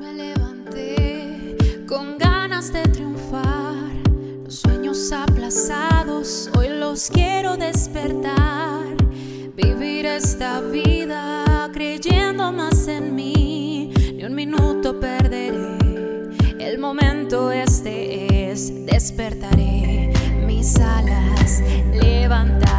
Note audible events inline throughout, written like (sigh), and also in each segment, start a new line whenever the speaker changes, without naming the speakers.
Me levanté con ganas de triunfar. Los sueños aplazados hoy los quiero despertar. Vivir esta vida creyendo más en mí. Ni un minuto perderé. El momento este es despertaré mis alas, levantaré,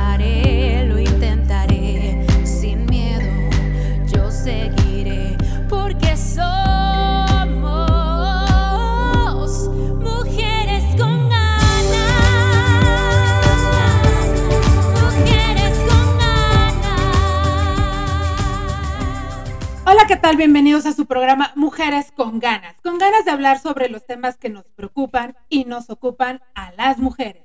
Hola, ¿qué tal? Bienvenidos a su programa Mujeres con ganas, con ganas de hablar sobre los temas que nos preocupan y nos ocupan a las mujeres.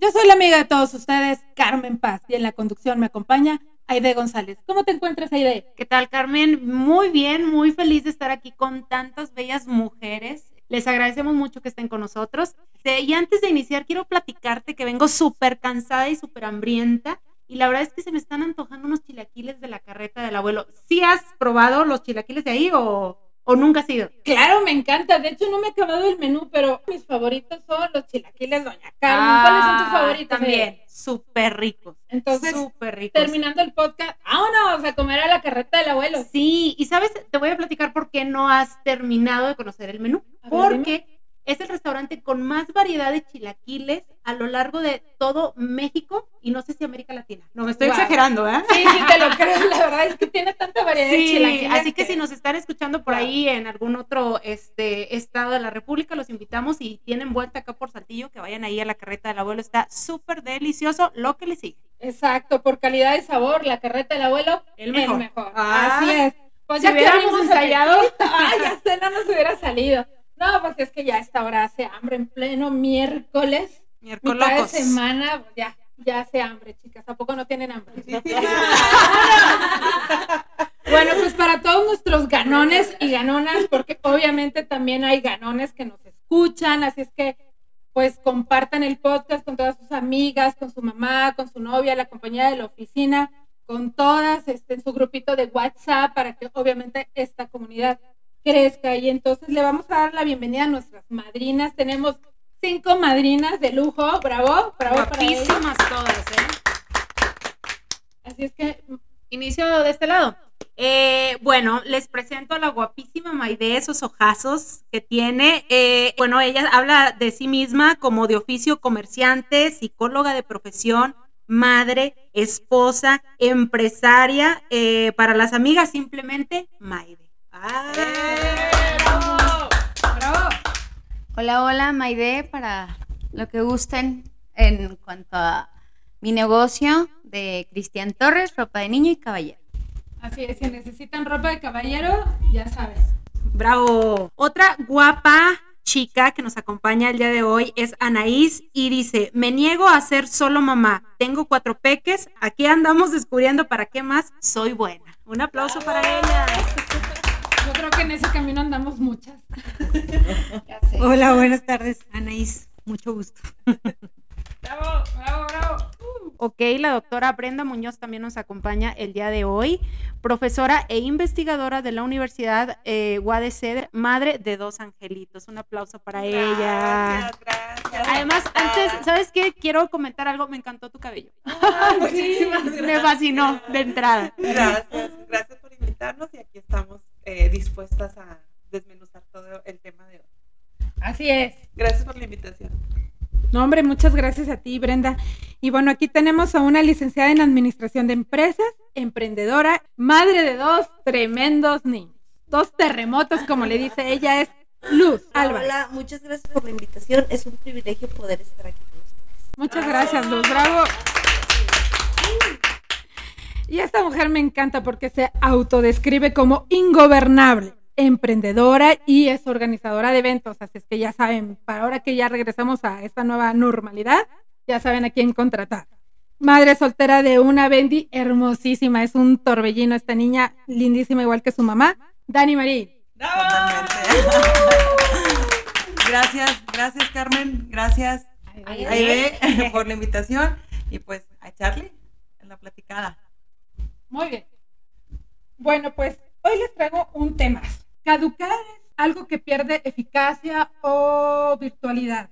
Yo soy la amiga de todos ustedes, Carmen Paz, y en la conducción me acompaña Aide González. ¿Cómo te encuentras, Aide?
¿Qué tal, Carmen? Muy bien, muy feliz de estar aquí con tantas bellas mujeres. Les agradecemos mucho que estén con nosotros. Y antes de iniciar, quiero platicarte que vengo súper cansada y súper hambrienta. Y la verdad es que se me están antojando unos chilaquiles de la carreta del abuelo. ¿Sí has probado los chilaquiles de ahí o, o nunca has ido?
Claro, me encanta. De hecho, no me he acabado el menú, pero mis favoritos son los chilaquiles Doña Carmen. ¿Cuáles son tus
Ah,
favoritos?
También, súper ricos.
Entonces,
súper ricos.
terminando el podcast, vámonos a comer a la carreta del abuelo.
Sí, y sabes, te voy a platicar por qué no has terminado de conocer el menú.
Ver,
Porque es el restaurante con más variedad de chilaquiles a lo largo de todo México y no sé si América Latina. No me estoy
Wow.
exagerando, ¿eh?
Sí, sí, te lo (laughs) creo. La verdad es que tiene tanta variedad de
Sí,
chilaquiles.
así que si nos están escuchando por
Wow.
ahí en algún otro este, estado de la República, los invitamos y tienen vuelta acá por Saltillo, que vayan ahí a la carreta del abuelo, está súper delicioso lo que le sigue.
Exacto, por calidad de sabor, la carreta del abuelo,
El mejor. Ah,
Así es. Pues
si
ya
hubiéramos ensayado.
ensayado, (laughs) ay, ya sé, no nos hubiera salido. No, pues es que ya a esta hora hace hambre en pleno miércoles, mitad de
Miércoles.
semana, pues ya, ya hace hambre, chicas. ¿A poco no tienen hambre? (laughs) Bueno, pues para todos nuestros ganones y ganonas, porque obviamente también hay ganones que nos escuchan, así es que pues compartan el podcast con todas sus amigas, con su mamá, con su novia, la compañera de la oficina, con todas, este, en su grupito de WhatsApp, para que obviamente esta comunidad crezca. Y entonces le vamos a dar la bienvenida a nuestras madrinas. Tenemos cinco madrinas de lujo, bravo, bravo para.
Guapísimas todas, ¿eh?
Así es que
Inicio de este lado. Eh, bueno, les presento a la guapísima Maide, esos ojazos que tiene. Eh, bueno, ella habla de sí misma como de oficio comerciante, psicóloga de profesión, madre, esposa, empresaria. eh, para las amigas, simplemente Maide. Ah.
bravo, bravo.
Hola, hola, Maide, para lo que gusten en cuanto a mi negocio de Cristian Torres, ropa de niño y caballero.
Así es, si necesitan ropa de caballero, ya sabes.
Bravo. Otra guapa chica que nos acompaña el día de hoy es Anaís y dice, me niego a ser solo mamá, tengo cuatro peques, aquí andamos descubriendo para qué más soy buena. Un aplauso para ella.
Que en ese camino andamos muchas. (laughs) ya sé.
Hola, buenas tardes, Anaís. Mucho gusto.
Bravo, bravo, bravo.
Ok, la doctora Brenda Muñoz también nos acompaña el día de hoy, profesora e investigadora de la Universidad eh, UADC, madre de dos angelitos. Un aplauso para ella.
Gracias, gracias.
Además, antes, ¿sabes qué? Quiero comentar algo, me encantó tu cabello.
Ay, muchísimas (laughs)
Me
gracias.
fascinó de entrada.
Gracias, gracias por invitarnos y aquí estamos eh, dispuestas a desmenuzar todo el tema de hoy.
Así es.
Gracias por la invitación.
No, hombre, muchas gracias a ti, Brenda. Y bueno, aquí tenemos a una licenciada en Administración de Empresas, emprendedora, madre de dos tremendos niños. Dos terremotos, como le dice ella, es Luz Álvarez.
Hola, muchas gracias por la invitación. Es un privilegio poder estar aquí con ustedes.
Muchas gracias, Luz. Bravo. Y esta mujer me encanta porque se autodescribe como ingobernable, emprendedora y es organizadora de eventos. Así es que ya saben, para ahora que ya regresamos a esta nueva normalidad, ya saben a quién contratar. Madre soltera de una Bendy hermosísima, es un torbellino esta niña, lindísima igual que su mamá, Dani Marín. (laughs)
Gracias, gracias Carmen, gracias Aide (laughs) por la invitación y pues a Charlie en la platicada.
Muy bien. Bueno, pues hoy les traigo un tema. Caducar es algo que pierde eficacia o virtualidad.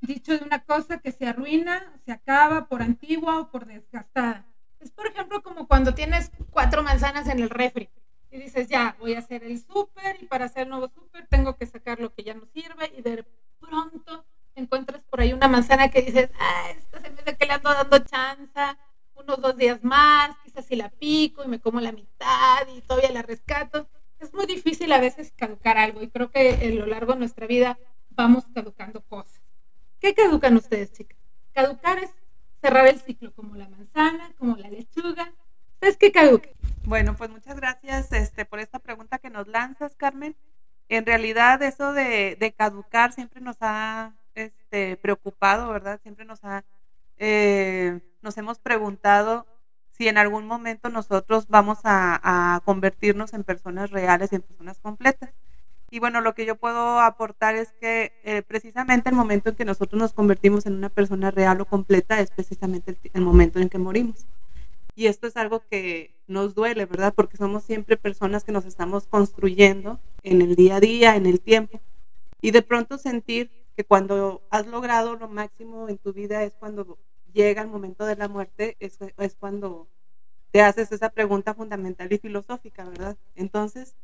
Dicho de una cosa que se arruina, se acaba por antigua o por desgastada. Es por ejemplo como cuando tienes cuatro manzanas en el refri y dices, ya, voy a hacer el súper y para hacer el nuevo súper tengo que sacar lo que ya no sirve y de pronto encuentras por ahí una manzana que dices, ah, esta se me que le ando dando chanza, unos dos días más, quizás si la pico y me como la mitad y todavía la rescato. Es muy difícil a veces caducar algo y creo que a lo largo de nuestra vida vamos caducando cosas. ¿Qué caducan ustedes, chicas? Caducar es cerrar el ciclo, como la manzana, como la lechuga. ¿Ustedes qué caducan?
Bueno, pues muchas gracias este, por esta pregunta que nos lanzas, Carmen. En realidad eso de, de caducar siempre nos ha este, preocupado, ¿verdad? Siempre nos ha, eh, nos hemos preguntado si en algún momento nosotros vamos a, a convertirnos en personas reales y en personas completas. Y bueno, lo que yo puedo aportar es que eh, precisamente el momento en que nosotros nos convertimos en una persona real o completa es precisamente el, el momento en que morimos. Y esto es algo que nos duele, ¿verdad? Porque somos siempre personas que nos estamos construyendo en el día a día, en el tiempo. Y de pronto sentir que cuando has logrado lo máximo en tu vida es cuando llega el momento de la muerte, es, es cuando te haces esa pregunta fundamental y filosófica, ¿verdad? Entonces,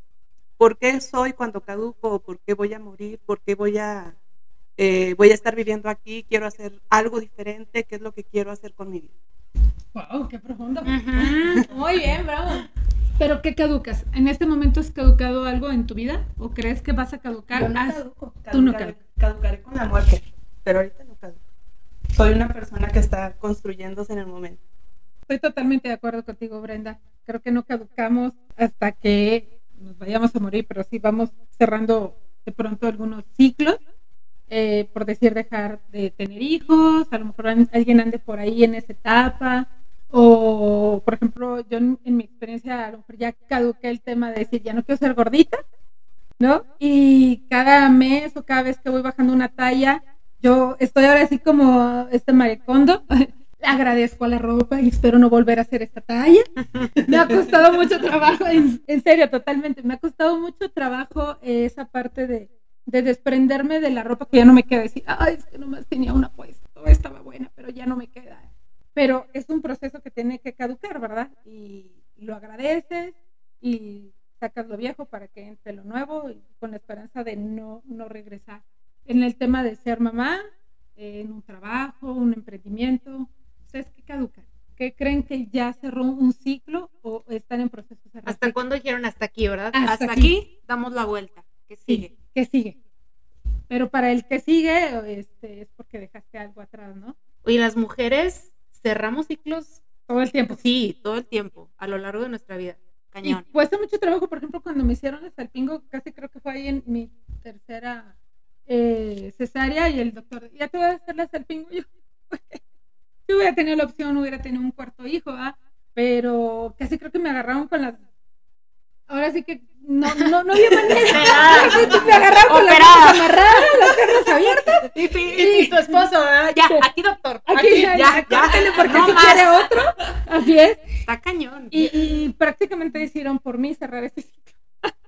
¿por qué soy cuando caduco? ¿Por qué voy a morir? ¿Por qué voy a, eh, voy a estar viviendo aquí? ¿Quiero hacer algo diferente? ¿Qué es lo que quiero hacer con mi vida?
¡Wow! ¡Qué profundo!
Ujú. (laughs)
Muy bien, bravo.
¿Pero qué caducas? ¿En este momento has caducado algo en tu vida? ¿O crees que vas a caducar?
Yo no caduco.
tú no
Caducaré- Caducaré con la muerte, pero ahorita. Soy una persona que está construyéndose en el momento.
Estoy totalmente de acuerdo contigo, Brenda. Creo que no caducamos hasta que nos vayamos a morir, pero sí vamos cerrando de pronto algunos ciclos. eh, por decir, dejar de tener hijos, a lo mejor alguien ande por ahí en esa etapa. O, por ejemplo, yo en, en mi experiencia, a lo mejor ya caduqué el tema de decir, ya no quiero ser gordita, ¿no? Y cada mes o cada vez que voy bajando una talla, yo estoy ahora así como este marecondo. (laughs) Le agradezco a la ropa y espero no volver a hacer esta talla. (laughs) Me ha costado mucho trabajo, en, serio, totalmente. Me ha costado mucho trabajo esa parte de, de desprenderme de la ropa que ya no me queda. Decir, ay, es que nomás tenía una puesta, estaba buena, pero ya no me queda. Pero es un proceso que tiene que caducar, ¿verdad? Y lo agradeces y sacas lo viejo para que entre lo nuevo y con la esperanza de no, no regresar. En el tema de ser mamá, eh, en un trabajo, un emprendimiento, ¿ustedes qué caducan? ¿Qué creen que ya cerró un ciclo o están en proceso de cerrar
¿Hasta cuándo dijeron hasta aquí, verdad?
Hasta
Hasta,
aquí.
aquí. damos la vuelta. ¿Qué sigue?
Sí, ¿qué sigue? Pero para el que sigue, este, es porque dejaste algo atrás, ¿no?
Oye, las mujeres cerramos ciclos,
Todo el tiempo.
sí, todo el tiempo, a lo largo de nuestra vida.
Y
Cañón.
cuesta mucho trabajo, por ejemplo, cuando me hicieron el salpingo, casi creo que fue ahí en mi tercera eh, cesárea y el doctor, ya te voy a hacer la. Y (laughs) yo, si hubiera tenido la opción, hubiera tenido un cuarto hijo, ¿ah? Pero casi creo que me agarraron con las... Ahora sí que no, no, no había manera. (laughs) me agarraron con las manos amarradas, las piernas abiertas. (laughs)
Y, y- y tu esposo, ¿verdad? Ya, aquí, doctor.
Aquí,
Aquí,
ya,
ya, ya.
córtale porque
No
si
más.
quiere otro. Así es.
Está cañón.
Y, y prácticamente decidieron por mí cerrar este ciclo.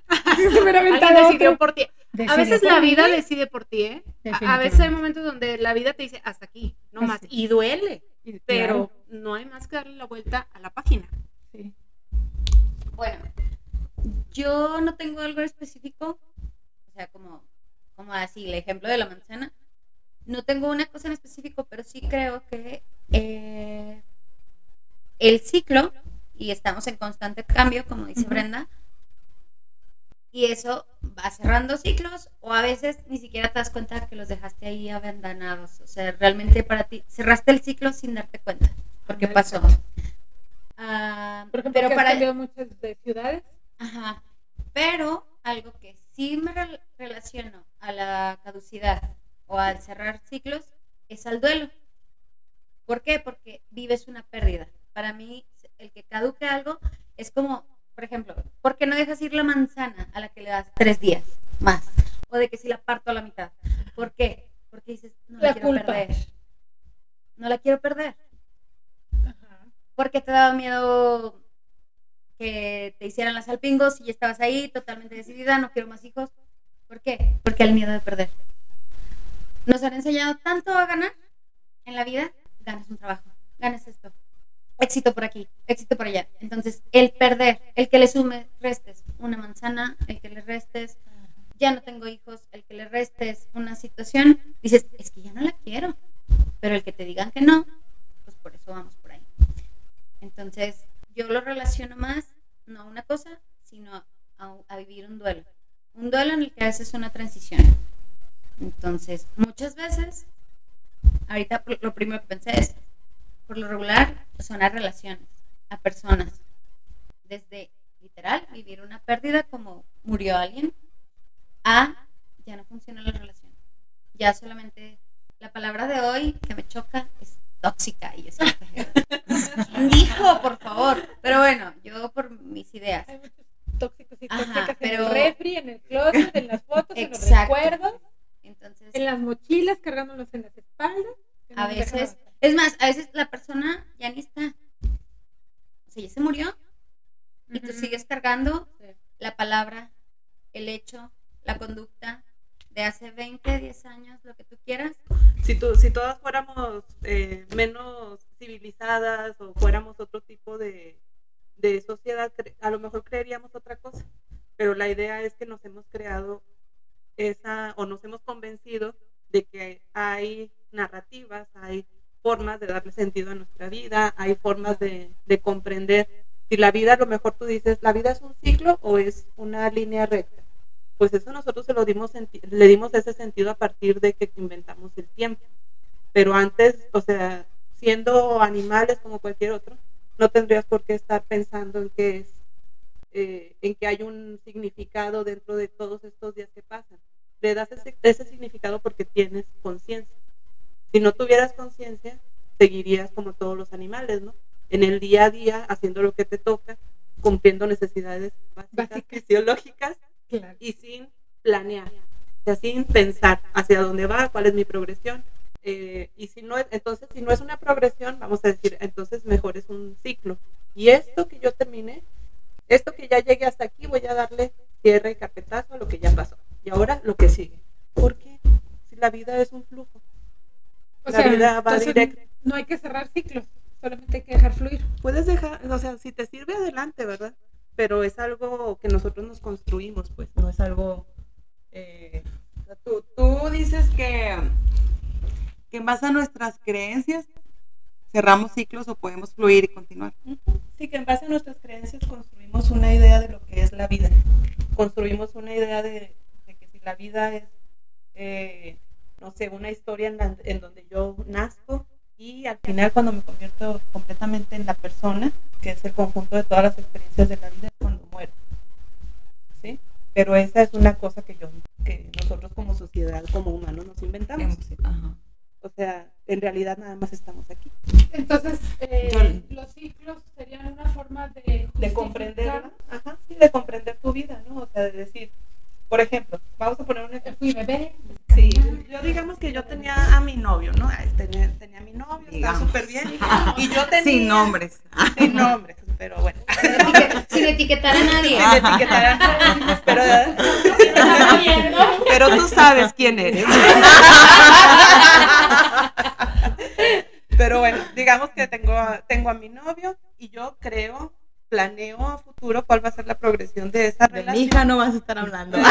(laughs)
Alguien
aventado
decidió por ti. A veces la
mí.
vida decide por ti, ¿eh? A- veces hay momentos donde la vida te dice hasta aquí, no más. Y duele, pero
claro,
no hay más que darle la vuelta a la página.
sí.
Bueno, yo no tengo algo específico, o sea, como, como así, el ejemplo de la manzana. No tengo una cosa en específico, pero sí creo que eh, el ciclo, y estamos en constante cambio, como dice. Brenda, y eso va cerrando ciclos, o a veces ni siquiera te das cuenta que los dejaste ahí abandonados. O sea, realmente para ti cerraste el ciclo sin darte cuenta, porque pasó. Ah,
Por ejemplo,
pero
has
para
cambiado muchas de ciudades.
Ajá. Pero algo que sí me rel- relaciono a la caducidad o al cerrar ciclos es al duelo. ¿Por qué? Porque vives una pérdida. Para mí, el que caduque algo es como, por ejemplo, ¿por qué no dejas ir la manzana a la que le das tres días más? O de que si la parto a la mitad. ¿Por qué? Porque dices, no la,
La
quiero
culpa.
perder. No la quiero perder
Ajá.
porque te daba miedo que te hicieran las salpingos y ya estabas ahí totalmente decidida, no quiero más hijos. ¿Por qué? Porque el miedo de perder. Nos han enseñado tanto a ganar en la vida, ganas un trabajo, ganas esto, éxito por aquí, éxito por allá. Entonces, el perder, el que le sume, restes una manzana, el que le restes, ya no tengo hijos, el que le restes una situación, dices, es que ya no la quiero. Pero el que te digan que no, pues por eso vamos por ahí. Entonces, yo lo relaciono más, no a una cosa, sino a, a vivir un duelo. Un duelo en el que haces una transición. Entonces, muchas veces, ahorita lo primero que pensé es, por lo regular, son a relaciones, a personas. Desde, literal, vivir una pérdida como murió alguien, a ya no funciona la relación. Ya solamente la palabra de hoy que me choca es tóxica y es ¿Quién (laughs) dijo, por favor? Pero bueno, yo por mis ideas.
Hay tóxicos y
Ajá,
tóxicas en
pero-
el refri, en el closet, en las fotos, en los
Exacto.
recuerdos,
Entonces,
en las mochilas, cargándolos en las espaldas.
a veces. Es más, a veces la persona ya ni está. O sea, ya se murió y tú sigues cargando
Sí.
la palabra, el hecho, la conducta de hace 20, 10 años, lo que tú quieras.
si, tú, si todas fuéramos eh, menos civilizadas o fuéramos otro tipo de, de sociedad, a lo mejor creeríamos otra cosa. Pero la idea es que nos hemos creado esa, o nos hemos convencido de que hay narrativas, hay formas de darle sentido a nuestra vida, hay formas de, de comprender si la vida, a lo mejor tú dices, la vida es un ciclo o es una línea recta. Pues eso nosotros se lo dimos le dimos ese sentido a partir de que inventamos el tiempo. Pero antes, o sea, siendo animales como cualquier otro, no tendrías por qué estar pensando en que es, eh, en que hay un significado dentro de todos estos días que pasan. Le das ese, ese significado porque tienes conciencia. Si no tuvieras conciencia, seguirías como todos los animales, ¿no? En el día a día, haciendo lo que te toca, cumpliendo necesidades básicas,
Básicas.
fisiológicas
Claro.
y sin planear, o sea, sin pensar hacia dónde va, cuál es mi progresión. eh, y si no es, entonces si no es una progresión, vamos a decir, entonces mejor es un ciclo. Y esto que yo terminé, esto que ya llegué hasta aquí, voy a darle cierre y carpetazo a lo que ya pasó. Y ahora lo que sigue. ¿Por qué? Si la vida es un flujo.
O
La vida va
entonces,
directo.
No hay que cerrar ciclos, solamente hay que dejar fluir.
Puedes dejar, o sea, si te sirve adelante, ¿verdad? Pero es algo que nosotros nos construimos, pues, no es algo... eh,
sea, Tú, tú dices que, que en base a nuestras creencias cerramos ciclos o podemos fluir y continuar.
Sí, que en base a nuestras creencias construimos una idea de lo que es la vida. Construimos una idea de, de que si la vida es, eh, no sé, una historia en, la- en donde yo nazco y al final cuando me convierto completamente en la persona, que es el conjunto de todas las experiencias de la vida, es cuando muero. ¿Sí? Pero esa es una cosa que yo, que nosotros como sociedad, como humanos nos inventamos.
Ajá.
O sea, en realidad nada más estamos aquí.
Entonces, eh,
Yo-
los ciclos serían una forma de,
de comprender, ajá, sí, de comprender tu vida, ¿no? O sea, de decir, por ejemplo, vamos a poner un ejemplo.
Fui bebé.
Sí, yo digamos que yo tenía a mi novio, ¿no? Tenía, tenía a mi novio, estaba súper bien. Y yo tenía...
Sin nombres.
Sin nombres, pero bueno.
Sin etiquetar a nadie.
Sin etiquetar a nadie, pero,
Pero tú sabes quién eres.
pero bueno, digamos que tengo, tengo a mi novio y yo creo, planeo a futuro cuál va a ser la progresión de esa
De mi
relación.
hija no vas a estar hablando. (laughs)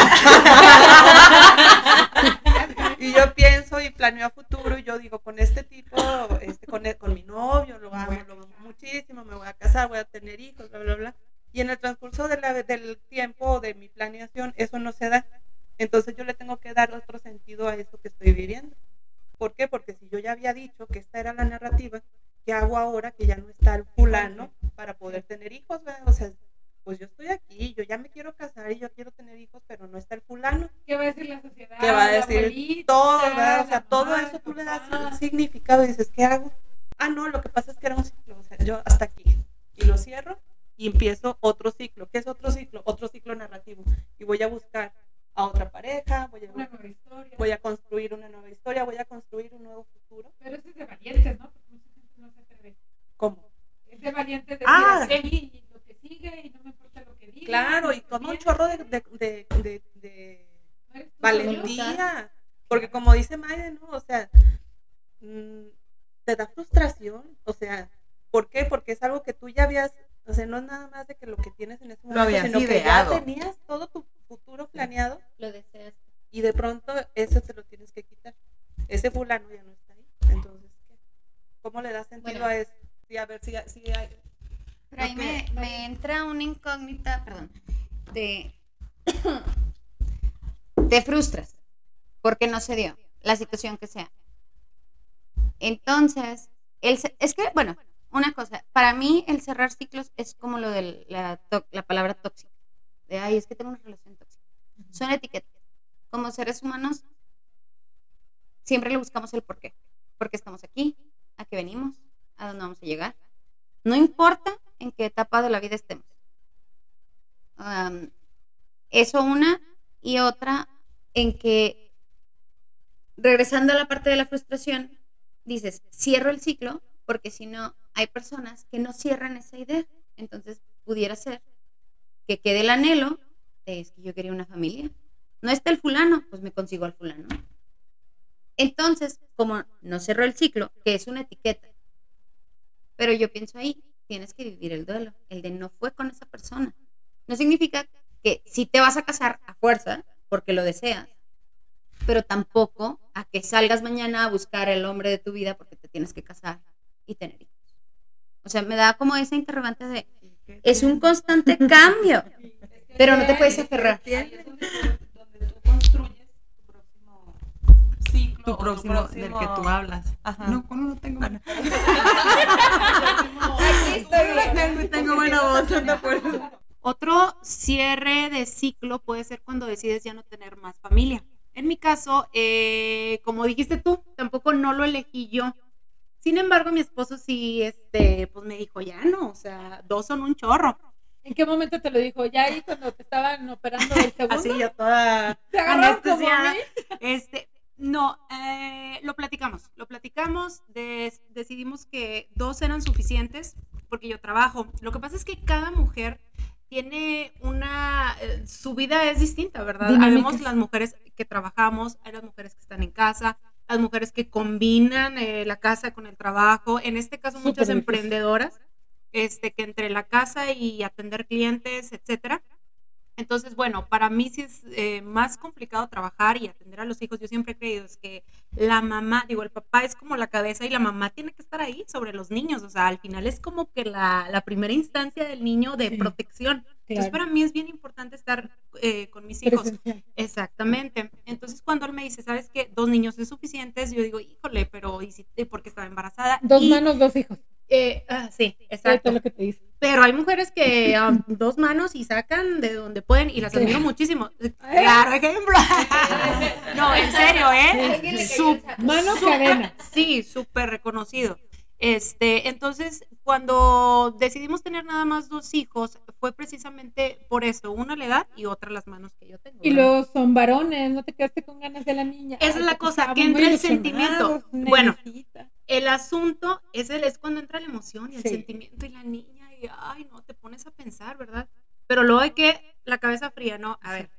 Y yo pienso y planeo a futuro y yo digo, con este tipo, este, con, el- con mi novio, lo amo, lo amo muchísimo, me voy a casar, voy a tener hijos, bla, bla, bla. Y en el transcurso de la- del tiempo de mi planeación, eso no se da. Entonces yo le tengo que dar otro sentido a esto que estoy viviendo. ¿Por qué? Porque si yo ya había dicho que esta era la narrativa, ¿qué hago ahora que ya no está el fulano para poder tener hijos? verdad? O sea, pues yo estoy aquí, yo ya me quiero casar y yo quiero tener hijos, pero no está el fulano.
¿Qué va a decir la sociedad?
¿Qué va a decir?
abuelita,
todo, ¿verdad? O sea, todo
mamá,
eso
el
tú le das un significado y dices, ¿qué hago? Ah, no, lo que pasa es que era un ciclo, o sea, yo hasta aquí. Y lo cierro y empiezo otro ciclo. ¿Qué es otro ciclo? Otro ciclo narrativo. Y voy a buscar a otra pareja, voy a, voy a construir una nueva historia, voy a construir un nuevo futuro.
Pero eso es de valientes, ¿no? Porque mucha gente no se atreve.
¿Cómo?
Es de valientes decir,
Ah.
"Sí, y lo que sigue y no me importa lo que diga.
Claro, y con un chorro de, de, de, de- de-
No eres tú
valentía. Porque como dice Maya, ¿no? O sea, mm, te da frustración. O sea, ¿por qué? Porque es algo que tú ya habías, o sea, no es nada más de que lo que tienes en ese momento,
habías
sino que
ideado.
ya tenías todo tu futuro planeado
Lo deseas.
y de pronto eso te lo tienes que quitar. Ese fulano ya no está ahí. Entonces, ¿qué? ¿cómo le das sentido
Bueno.
a eso? Sí, a ver si, si hay...
Pero ahí me, me entra una incógnita, perdón, de... (coughs) te frustras porque no se dio la situación que sea. Entonces, ce- es que, bueno, una cosa, para mí el cerrar ciclos es como lo de la, la palabra tóxica. De, ay, es que tengo una relación tóxica. Son etiquetas. Como seres humanos, siempre le buscamos el por qué. ¿Por qué estamos aquí? ¿A qué venimos? ¿A dónde vamos a llegar? No importa en qué etapa de la vida estemos. Eso una y otra en que, regresando a la parte de la frustración, dices, cierro el ciclo porque si no, hay personas que no cierran esa idea. Entonces, pudiera ser que quede el anhelo de, es que yo quería una familia. No está el fulano, pues me consigo al fulano. Entonces, como no cerró el ciclo, que es una etiqueta, pero yo pienso ahí, tienes que vivir el duelo, el de no fue con esa persona. No significa que si te vas a casar a fuerza, porque lo deseas, pero tampoco a que salgas mañana a buscar el hombre de tu vida porque te tienes que casar y tener hijos. O sea, me da como esa interrogante de, es un constante cambio, pero no te puedes aferrar.
Tu próximo ciclo.
Tu
o
próximo, del que tú hablas.
Ajá.
No, ¿cómo no tengo buena? (laughs)
Aquí estoy.
tengo, tengo buena voz, no.
Otro cierre de ciclo puede ser cuando decides ya no tener más familia. En mi caso, eh, como dijiste tú, tampoco no lo elegí yo. Sin embargo, mi esposo sí, este, pues me dijo, ya no, o sea, dos son un chorro.
¿En qué momento te lo dijo? ¿Ya ahí cuando te estaban operando el (laughs) segundo?
Así yo toda (laughs)
¿Te
anestesiada. Este, no, eh, lo platicamos, lo platicamos, des- decidimos que dos eran suficientes porque yo trabajo. Lo que pasa es que cada mujer tiene una, eh, su vida es distinta, ¿verdad? Habemos las mujeres que trabajamos, hay las mujeres que están en casa, las mujeres que combinan eh, la casa con el trabajo, en este caso
Súper
muchas
difícil.
emprendedoras, este, que entre la casa y atender clientes, etcétera. Entonces, bueno, para mí sí es eh, más complicado trabajar y atender a los hijos. Yo siempre he creído es que la mamá, digo, el papá es como la cabeza y la mamá tiene que estar ahí sobre los niños. O sea, al final es como que la, la primera instancia del niño de
Sí,
protección. Entonces,
Claro.
para mí es bien importante estar eh, con mis hijos.
Presencial.
Exactamente. Entonces, cuando él me dice, ¿sabes qué? Dos niños es suficientes, yo digo, híjole, pero ¿y si, porque estaba embarazada?
Dos
Y,
manos, dos hijos.
eh, ah, sí, exacto.
es lo que te dice.
Pero hay mujeres que a dos manos y sacan de donde pueden y las
Sí.
admiro muchísimo. Claro, ejemplo. (laughs) no, en serio, ¿eh? Su-.
Mano cadena.
Sí, súper reconocido. Este, entonces, cuando decidimos tener nada más dos hijos, fue precisamente por eso, una la edad y otra las manos que yo tengo.
Y
¿verdad?
luego son varones, no te quedaste con ganas de la niña.
Esa es la
porque
cosa, que entra el sentimiento. Bueno. El asunto es, el, es cuando entra la emoción y el
Sí.
sentimiento y la niña y, ay, no, te pones a pensar, ¿verdad? Pero luego hay que, la cabeza fría, ¿no? A ver,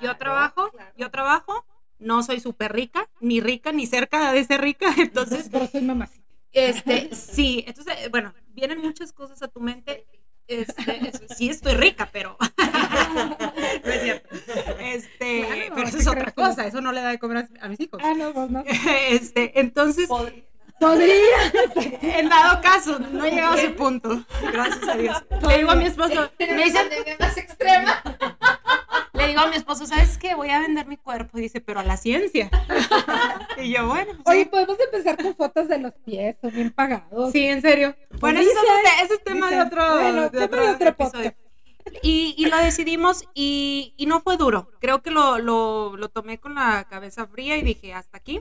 yo trabajo, yo trabajo, no soy súper rica, ni rica, ni cerca de ser rica, (laughs) entonces,
Pero soy mamacita.
Este, sí, entonces, eh, bueno, vienen muchas cosas a tu mente. Este, es- sí estoy rica, pero (laughs) no es cierto. Este,
Claro,
pero eso
¿qué
es otra cosa, eso no le da de comer a, a mis hijos.
Ah, no, vos no.
Este, entonces,
Podría. (laughs)
en dado caso, no he llegado a ese punto. Gracias a Dios. Le digo a mi esposo, me
Tenemos
dice,
pandemia más extrema.
Le digo a mi esposo, ¿sabes qué? Voy a vender mi cuerpo. Y dice, pero a la ciencia. (laughs) Y yo, bueno, sí.
Oye, podemos empezar con fotos de los pies, son bien pagados.
Sí, en serio. Bueno, ese es,
dicen,
otro te- ese es tema de
dicen.
otro,
Bueno,
de
tema
otro
de otro
episodio. Y, y lo decidimos y, y no fue duro. Creo que lo, lo, lo tomé con la cabeza fría y dije, hasta aquí.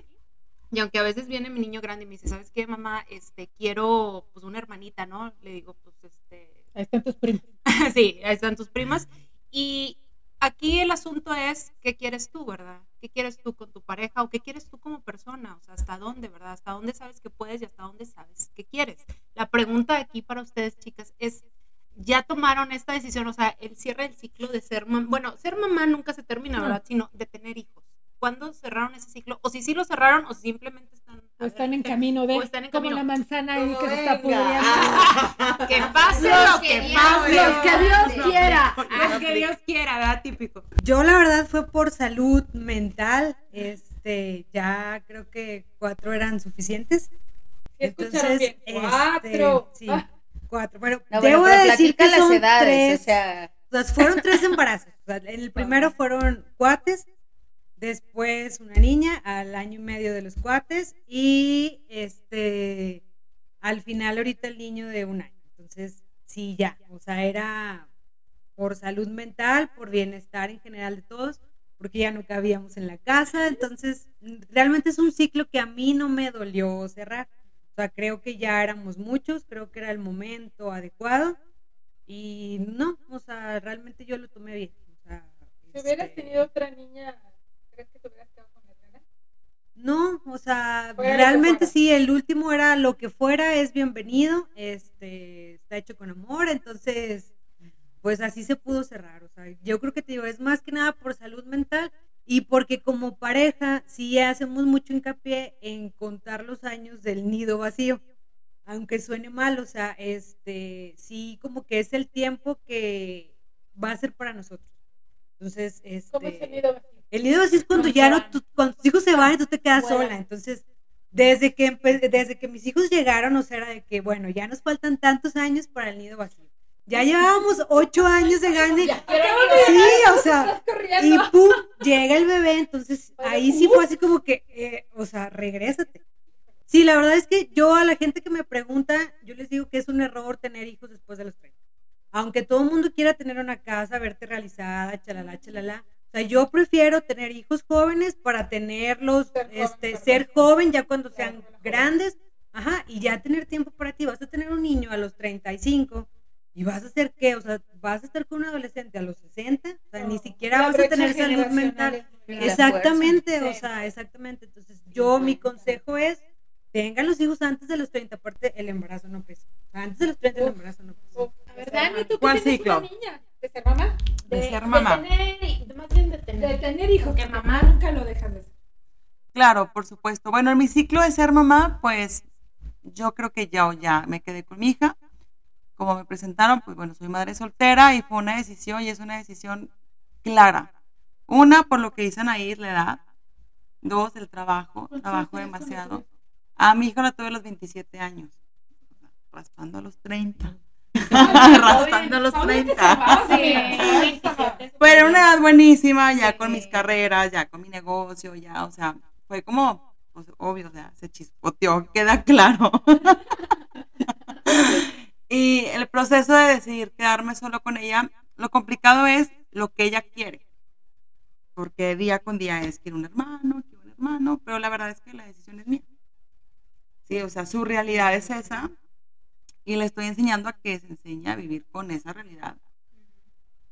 Y aunque a veces viene mi niño grande y me dice, ¿sabes qué, mamá? Este, quiero pues una hermanita, ¿no? Le digo, pues este,
Ahí están tus primos. (laughs)
sí, ahí están tus primas. Y aquí el asunto es, ¿qué quieres tú, verdad? ¿Qué quieres tú con tu pareja o qué quieres tú como persona? O sea, ¿hasta dónde, verdad? ¿Hasta dónde sabes que puedes y hasta dónde sabes que quieres? La pregunta aquí para ustedes, chicas, es, ¿ya tomaron esta decisión? O sea, el cierre del ciclo de ser mamá. Bueno, ser mamá nunca se termina,
No.
¿verdad? Sino de tener tener hijos? ¿Cuándo cerraron ese ciclo? O si sí lo cerraron o simplemente están...
O están en camino de, (laughs)
o están en
como
camino.
la manzana ahí que se está pudriendo. (laughs)
Que pase
Los
lo
que
pase.
Los que Dios quiera.
Lo que Dios quiera, ¿verdad? Típico.
Yo la verdad fue por salud mental, este, ya creo que cuatro eran suficientes.
Bien.
este,
Cuatro.
sí,
Ah.
cuatro. Bueno,
No, bueno,
debo
pero
decir que
las
son
edades,
tres,
o sea,
o sea, fueron tres embarazos. O sea, en el primero (laughs) fueron cuates, después una niña al año y medio de los cuates y este al final ahorita el niño de un año. Entonces, sí, ya, o sea, era por salud mental, por bienestar en general de todos, porque ya no cabíamos en la casa. Entonces, realmente es un ciclo que a mí no me dolió cerrar. O sea, creo que ya éramos muchos, creo que era el momento adecuado. Y no, o sea, realmente yo lo tomé bien. O sea,
Si hubieras
este,
tenido otra niña, ¿crees que te hubieras quedado con?
No, o sea,
Fuera
realmente sí, el último era lo que fuera, es bienvenido, este, está hecho con amor, entonces, pues así se pudo cerrar, o sea, yo creo que te digo, es más que nada por salud mental y porque como pareja sí hacemos mucho hincapié en contar los años del nido vacío, aunque suene mal, o sea, este, sí como que es el tiempo que va a ser para nosotros. Entonces, este...
¿Cómo es el nido vacío?
El nido vacío es cuando ya no, tú- cuando tus hijos se van y tú te quedas sola. Entonces, desde que, desde que mis hijos llegaron, o sea, era de que, bueno, ya nos faltan tantos años para el nido vacío. Ya llevábamos ocho años de gane.
Ya
Sí, o sea,
Estás
y pum, llega el bebé, entonces ahí sí fue así como que, eh, o sea, regrésate. Sí, la verdad es que yo a la gente que me pregunta, yo les digo que es un error tener hijos después de los 30. Aunque todo el mundo quiera tener una casa, verte realizada, chalala, chalala. O sea, yo prefiero tener hijos jóvenes para tenerlos,
Ser joven,
este,
perdón.
ser joven ya cuando sean
joven.
grandes, ajá, y ya tener tiempo para ti. Vas a tener un niño a los 35 y vas a hacer qué, o sea, vas a estar con un adolescente a los 60, o sea, ni siquiera vas a tener salud mental. Exactamente,
fuerza.
o sea, exactamente. Entonces, yo, mi consejo es, tengan los hijos antes de los 30, aparte el embarazo no pesa. Antes de los 30 el embarazo no pesa.
Uf, A ver, Dani, ¿tú
¿Cuál
tienes
ciclo?
una niña? ¿De ser mamá?
De ser mamá.
De tener, más bien de tener.
De tener hijos,
Porque
que mamá nunca lo dejas de ser.
Claro, por supuesto. Bueno, en mi ciclo de ser mamá, pues yo creo que ya o ya me quedé con mi hija. Como me presentaron, pues bueno, soy madre soltera y fue una decisión y es una decisión clara. Una, por lo que dicen ahí, la edad. Dos, el trabajo. Trabajo demasiado. A mi hija la tuve a los 27 años. Raspando a los 30. (laughs) Raspando a los 30.
Sí,
Pero una edad buenísima, ya
Sí.
con mis carreras, ya con mi negocio, ya, o sea, fue como, pues, obvio, o sea, se chispoteó, queda claro. (laughs) y el proceso de decidir quedarme solo con ella, lo complicado es lo que ella quiere. Porque día con día es, quiero un hermano, quiero un hermano, pero la verdad es que la decisión es mía. Sí, o sea, su realidad es esa y le estoy enseñando a que se enseñe a vivir con esa realidad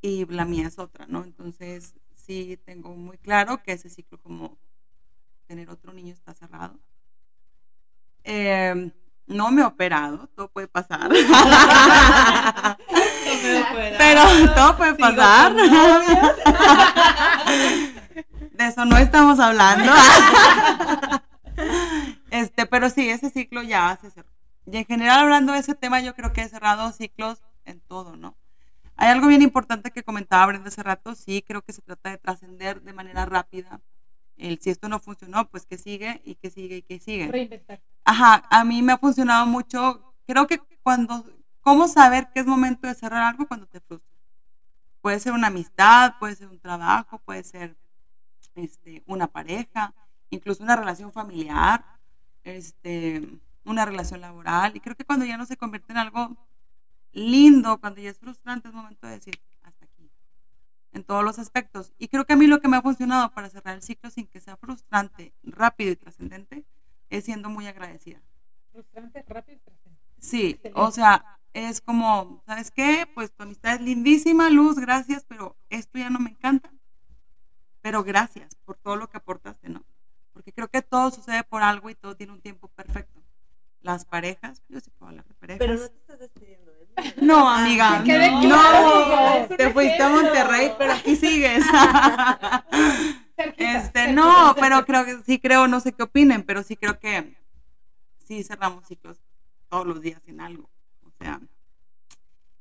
y la mía es otra, ¿no? Entonces, sí tengo muy claro que ese ciclo como tener otro niño está cerrado. Eh, no me he operado, todo puede pasar. (laughs) Pero todo puede pasar. (laughs) De eso no estamos hablando. (laughs) Este, pero sí, ese ciclo ya se cerró. Y en general, hablando de ese tema, yo creo que he cerrado ciclos en todo, ¿no? Hay algo bien importante que comentaba Brenda hace rato, sí, creo que se trata de trascender de manera rápida. El si esto no funcionó, pues que sigue y que sigue y que sigue.
Reinventar.
Ajá, a mí me ha funcionado mucho. Creo que cuando, ¿cómo saber que es momento de cerrar algo cuando te frustra? Puede ser una amistad, puede ser un trabajo, puede ser este, una pareja, incluso una relación familiar, este, una relación laboral. Y creo que cuando ya no se convierte en algo lindo, cuando ya es frustrante, es momento de decir, hasta aquí, en todos los aspectos. Y creo que a mí lo que me ha funcionado para cerrar el ciclo sin que sea frustrante, rápido y trascendente, es siendo muy agradecida.
Frustrante, rápido y trascendente.
Sí,
Excelente.
o sea, es como, ¿sabes qué? Pues tu amistad es lindísima, Luz, gracias, pero esto ya no me encanta. Pero gracias por todo lo que aportaste, ¿no? Porque creo que todo sucede por algo y todo tiene un tiempo perfecto. Las parejas, yo sí puedo hablar de parejas.
Pero no te estás despidiendo de mí.
No, amiga.
Que quede
no,
claro,
no, te fuiste a. Monterrey, pero aquí sigues. (laughs)
Cerquita
No, pero creo que sí creo, no sé qué opinen, pero sí creo que sí cerramos ciclos todos los días en algo. O sea,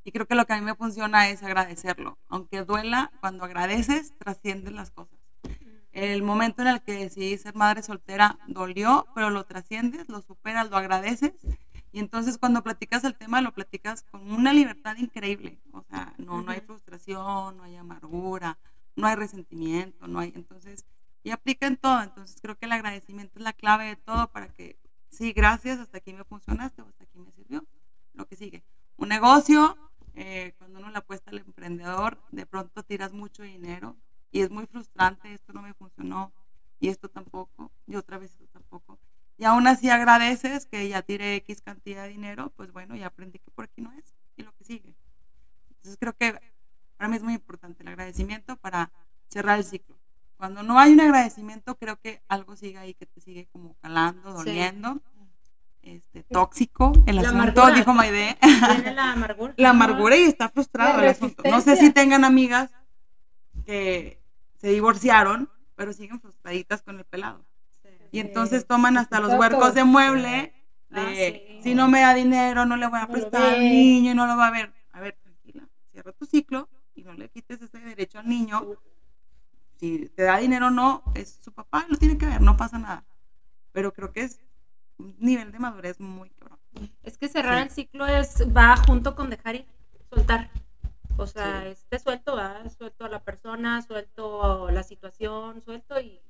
y creo que lo que a mí me funciona es agradecerlo. Aunque duela, cuando agradeces, trascienden las cosas. El momento en el que decidí ser madre soltera dolió, pero lo trasciendes, lo superas, lo agradeces. Y entonces cuando platicas el tema, lo platicas con una libertad increíble. O sea, no, no hay frustración, no hay amargura, no hay resentimiento, no hay. Entonces, y aplica en todo. Entonces creo que el agradecimiento es la clave de todo para que, sí, gracias, hasta aquí me funcionaste o hasta aquí me sirvió. Lo que sigue. Un negocio, eh, cuando uno le apuesta al emprendedor, de pronto tiras mucho dinero y es muy frustrante, esto no me funcionó y esto tampoco, y otra vez esto tampoco. Y aún así agradeces que ya tiré X cantidad de dinero, pues bueno, ya aprendí que por aquí no es y lo que sigue. Entonces creo que para mí es muy importante el agradecimiento para cerrar el ciclo. Cuando no hay un agradecimiento, creo que algo sigue ahí que te sigue como calando,
Sí.
doliendo, este, tóxico, el
La
asunto,
amargura.
dijo Maide.
La amargura. (laughs)
la amargura y está frustrado el asunto. No sé si tengan amigas que se divorciaron, pero siguen frustraditas con el pelado. Y entonces toman hasta los huercos de mueble de
Ah, sí.
si no me da dinero, no le voy a
No
prestar al niño y no lo va a ver. A ver, tranquila, cierra tu ciclo y no le quites ese derecho al niño. Si te da dinero o no, es su papá, lo tiene que ver, no pasa nada. Pero creo que es un nivel de madurez muy cabrón.
Es que cerrar
Sí.
el ciclo es va junto con dejar ir, soltar. O sea,
Sí.
es te suelto, ¿va? suelto a la persona, suelto la situación, suelto y,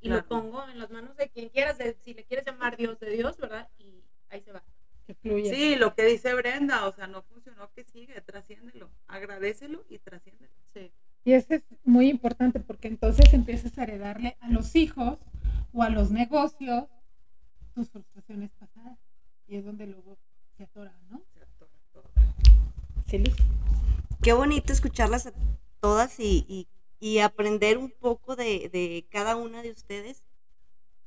y lo pongo en las manos de quien quieras, de- si le quieres llamar Dios de Dios, ¿verdad? Y ahí se va.
Que fluye.
Sí, lo que dice Brenda, o sea, no funcionó, que sigue, trasciéndelo, agradecelo y trasciéndelo.
Sí.
Y eso es muy importante porque entonces empiezas a heredarle a los hijos o a los negocios tus frustraciones pasadas. Y es donde luego se atora, ¿no?
Se atora todo.
Sí, Liz.
Qué bonito escucharlas a todas y, y- y aprender un poco de, de cada una de ustedes.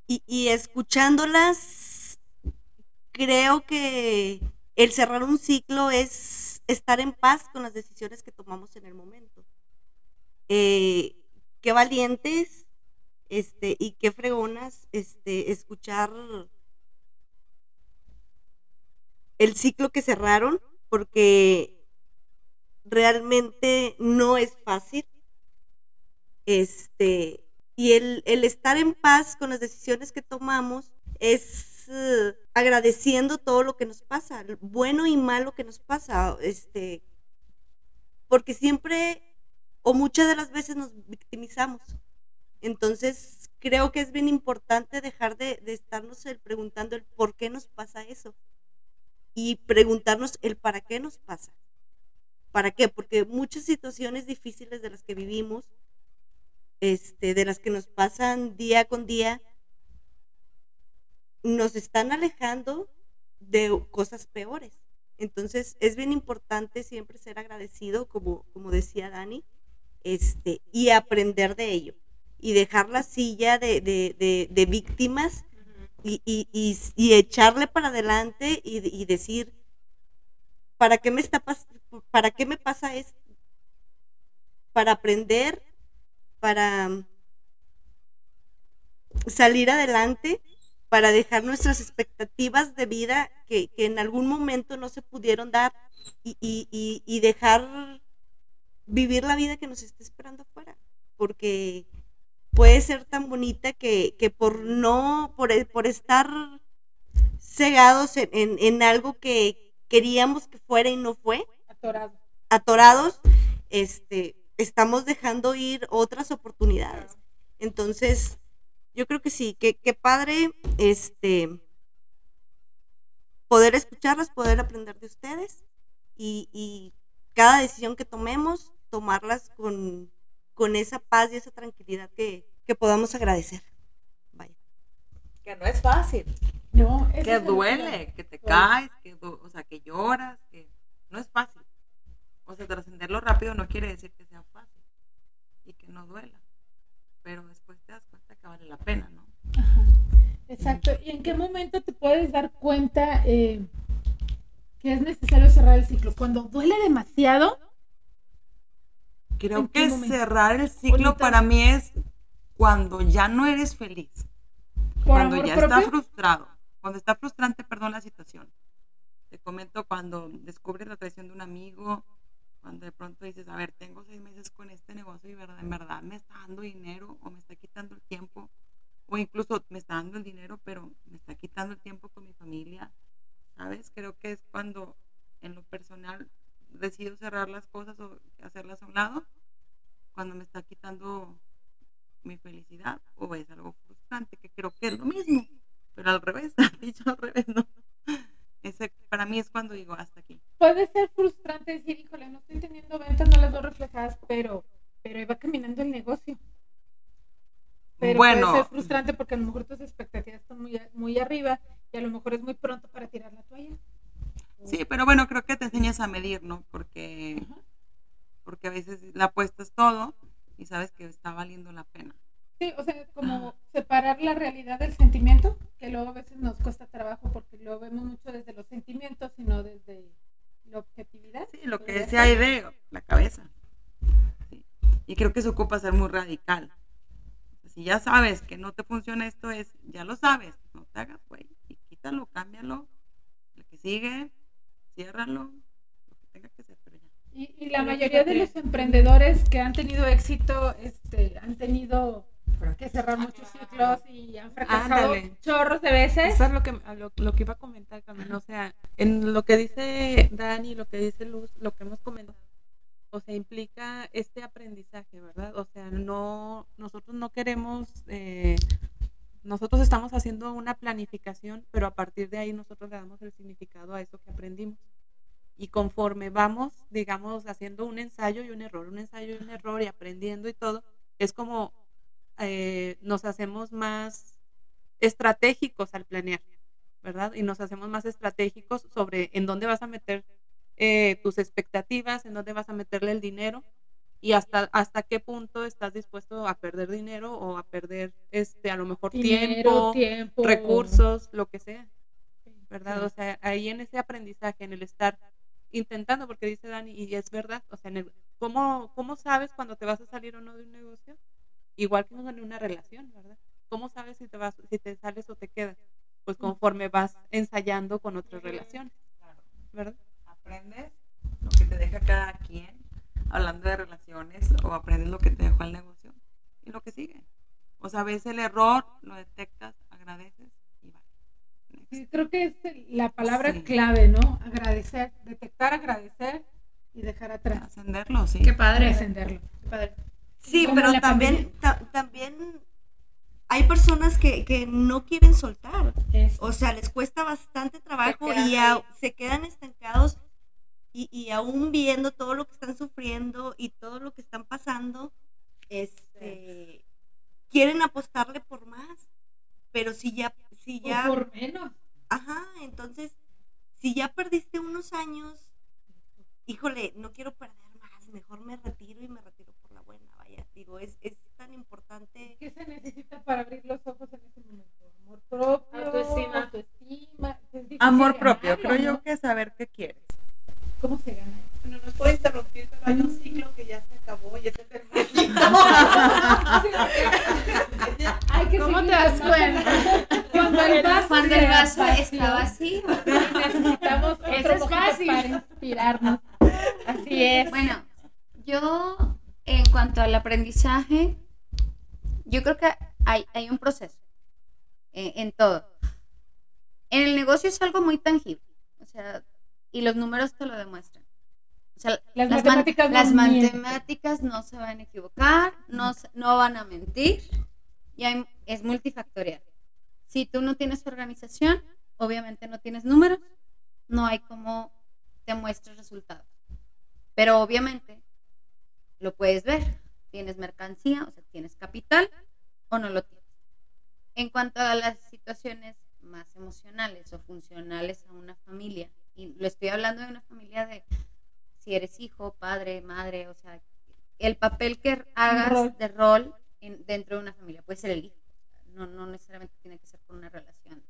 Y, y escuchándolas, creo que el cerrar un ciclo es estar en paz con las decisiones que tomamos en el momento. Eh, qué valientes este, y qué fregonas este, escuchar el ciclo que cerraron, porque realmente no es fácil. Este, y el, el estar en paz con las decisiones que tomamos es eh, agradeciendo todo lo que nos pasa, bueno y malo que nos pasa, este, porque siempre o muchas de las veces nos victimizamos. Entonces, creo que es bien importante dejar de, de estarnos el preguntando el por qué nos pasa eso y preguntarnos el para qué nos pasa. ¿Para qué? Porque muchas situaciones difíciles de las que vivimos, este, de las que nos pasan día con día, nos están alejando de cosas peores. Entonces es bien importante siempre ser agradecido, como, como decía Dani, este, y aprender de ello. Y dejar la silla de, de, de, de víctimas y, y, y, y echarle para adelante y, decir, ¿para qué me está para qué me pasa esto? Para aprender, para mm, salir adelante, para dejar nuestras expectativas de vida que, en algún momento no se pudieron dar y, dejar vivir la vida que nos está esperando afuera. Porque puede ser tan bonita que, que por no, por, por estar cegados en, en- en algo que queríamos que fuera y no fue,
Atorado.
atorados, este, estamos dejando ir otras oportunidades. Entonces, yo creo que sí, que, que padre, este, poder escucharlas, poder aprender de ustedes y, y cada decisión que tomemos, tomarlas con, con esa paz y esa tranquilidad que, que podamos agradecer. Vaya.
Que no es fácil,
No,
que duele, que te caes, que, o sea, que lloras, que no es fácil. O sea, trascenderlo rápido no quiere decir que sea fácil y que no duela. Pero después te das cuenta que vale la pena, ¿no?
Ajá, Exacto. ¿Y en qué momento te puedes dar cuenta eh, que es necesario cerrar el ciclo? Cuando duele demasiado.
Creo
¿En qué
que
momento?
cerrar el ciclo para mí es cuando ya no eres feliz, cuando ya
propio.
está frustrado, cuando está frustrante, perdón, la situación. Te comento cuando descubres la traición de un amigo, cuando de pronto dices, a ver, tengo seis meses con este negocio y verdad, en verdad me está dando dinero o me está quitando el tiempo, o incluso me está dando el dinero, pero me está quitando el tiempo con mi familia, ¿sabes? Creo que es cuando en lo personal decido cerrar las cosas o hacerlas a un lado, cuando me está quitando mi felicidad o es algo frustrante, que creo que es lo mismo, pero al revés, (laughs) dicho al revés, ¿no? Ese, para mí es cuando digo hasta aquí.
Puede ser frustrante decir, híjole, no estoy teniendo ventas, no las veo reflejadas, pero, pero ahí va caminando el negocio. Pero
bueno,
puede ser frustrante porque a lo mejor tus expectativas están muy, muy arriba y a lo mejor es muy pronto para tirar la toalla.
sí, pero bueno, creo que te enseñas a medir, ¿no? Porque,
Ajá.
porque a veces la apuestas todo y sabes que está valiendo la pena.
Sí, o sea, como separar la realidad del sentimiento, que luego a veces nos cuesta trabajo porque lo vemos mucho desde los sentimientos y no desde la objetividad.
Sí, lo que decía de la cabeza. Sí. Y creo que se ocupa ser muy radical. Si ya sabes que no te funciona esto, es, ya lo sabes, no te hagas, güey. Y quítalo, cámbialo. El que sigue, ciérralo, lo que tenga que ser, pero ya.
Y, y la mayoría de los emprendedores que han tenido éxito, este, han tenido que cerrar muchos ciclos y han fracasado
Ándale.
chorros de veces.
Eso es lo que, lo, lo que iba a comentar, Carmen. O sea, en lo que dice Dani, lo que dice Luz, lo que hemos comentado, o sea, implica este aprendizaje, ¿verdad? O sea, no, nosotros no queremos, eh, nosotros estamos haciendo una planificación, pero a partir de ahí nosotros le damos el significado a eso que aprendimos. Y conforme vamos, digamos, haciendo un ensayo y un error, un ensayo y un error y aprendiendo y todo, es como eh, nos hacemos más estratégicos al planear, ¿verdad? Y nos hacemos más estratégicos sobre en dónde vas a meter eh, tus expectativas, en dónde vas a meterle el dinero y hasta, hasta qué punto estás dispuesto a perder dinero o a perder, este, a lo mejor
Dinero,
tiempo,
tiempo,
recursos, lo que sea, ¿verdad?
Sí.
O sea, ahí en ese aprendizaje, en el estar intentando, porque dice Dani, y es verdad, o sea, en el, ¿cómo, ¿cómo sabes cuando te vas a salir o no de un negocio? Igual que en una relación, ¿verdad? ¿Cómo sabes si te vas, si te sales o te quedas? Pues conforme vas ensayando con otras relaciones, ¿verdad?
Aprendes lo que te deja cada quien, hablando de relaciones, o aprendes lo que te dejó el negocio y lo que sigue. O sea, ves el error, lo detectas, agradeces y va.
Sí, creo que es la palabra
Sí.
clave, ¿no? Agradecer, detectar, agradecer y dejar atrás.
Ascenderlo, sí.
Qué padre.
Trascenderlo.
Qué padre.
Sí, pero también, ta- también hay personas que, que no quieren soltar.
Eso.
O sea, les cuesta bastante trabajo y a- se quedan estancados y, y aún viendo todo lo que están sufriendo y todo lo que están pasando, este, quieren apostarle por más. Pero si ya, si
O
ya,
por menos.
ajá, entonces, si ya perdiste unos años, híjole, no quiero perder más, mejor me retiro y me retiro por la buena, vaya. Digo, es, es tan importante.
¿Qué se necesita para abrir los ojos en ese momento? Amor propio,
Autoestima.
autoestima.
Amor propio, creo yo
¿no?
que saber qué quieres.
¿Cómo se gana?
Bueno, no por interrumpir, pero hay un ciclo que ya se acabó y ese es el (laughs)
Hay que
¿Cómo te das cuenta?
Cuando el vaso,
Cuando el vaso está vacío.
Necesitamos otro
Eso es fácil.
para inspirarnos. Así es.
Bueno, yo en cuanto al aprendizaje, yo creo que hay, hay un proceso eh, en todo. En el negocio es algo muy tangible, o sea, y los números te lo demuestran. O sea,
Las matemáticas no
las
mienten.
matemáticas no se van a equivocar, no, no van a mentir, y hay- es multifactorial. Si tú no tienes organización, obviamente no tienes números, no hay cómo te muestres resultados. Pero obviamente lo puedes ver. Tienes mercancía, o sea, tienes capital o no lo tienes. En cuanto a las situaciones más emocionales o funcionales a una familia, y lo estoy hablando de una familia de si eres hijo, padre, madre, o sea, el papel que hagas
rol.
de rol en- dentro de una familia, puede ser el hijo, no, no necesariamente tiene que ser por una relación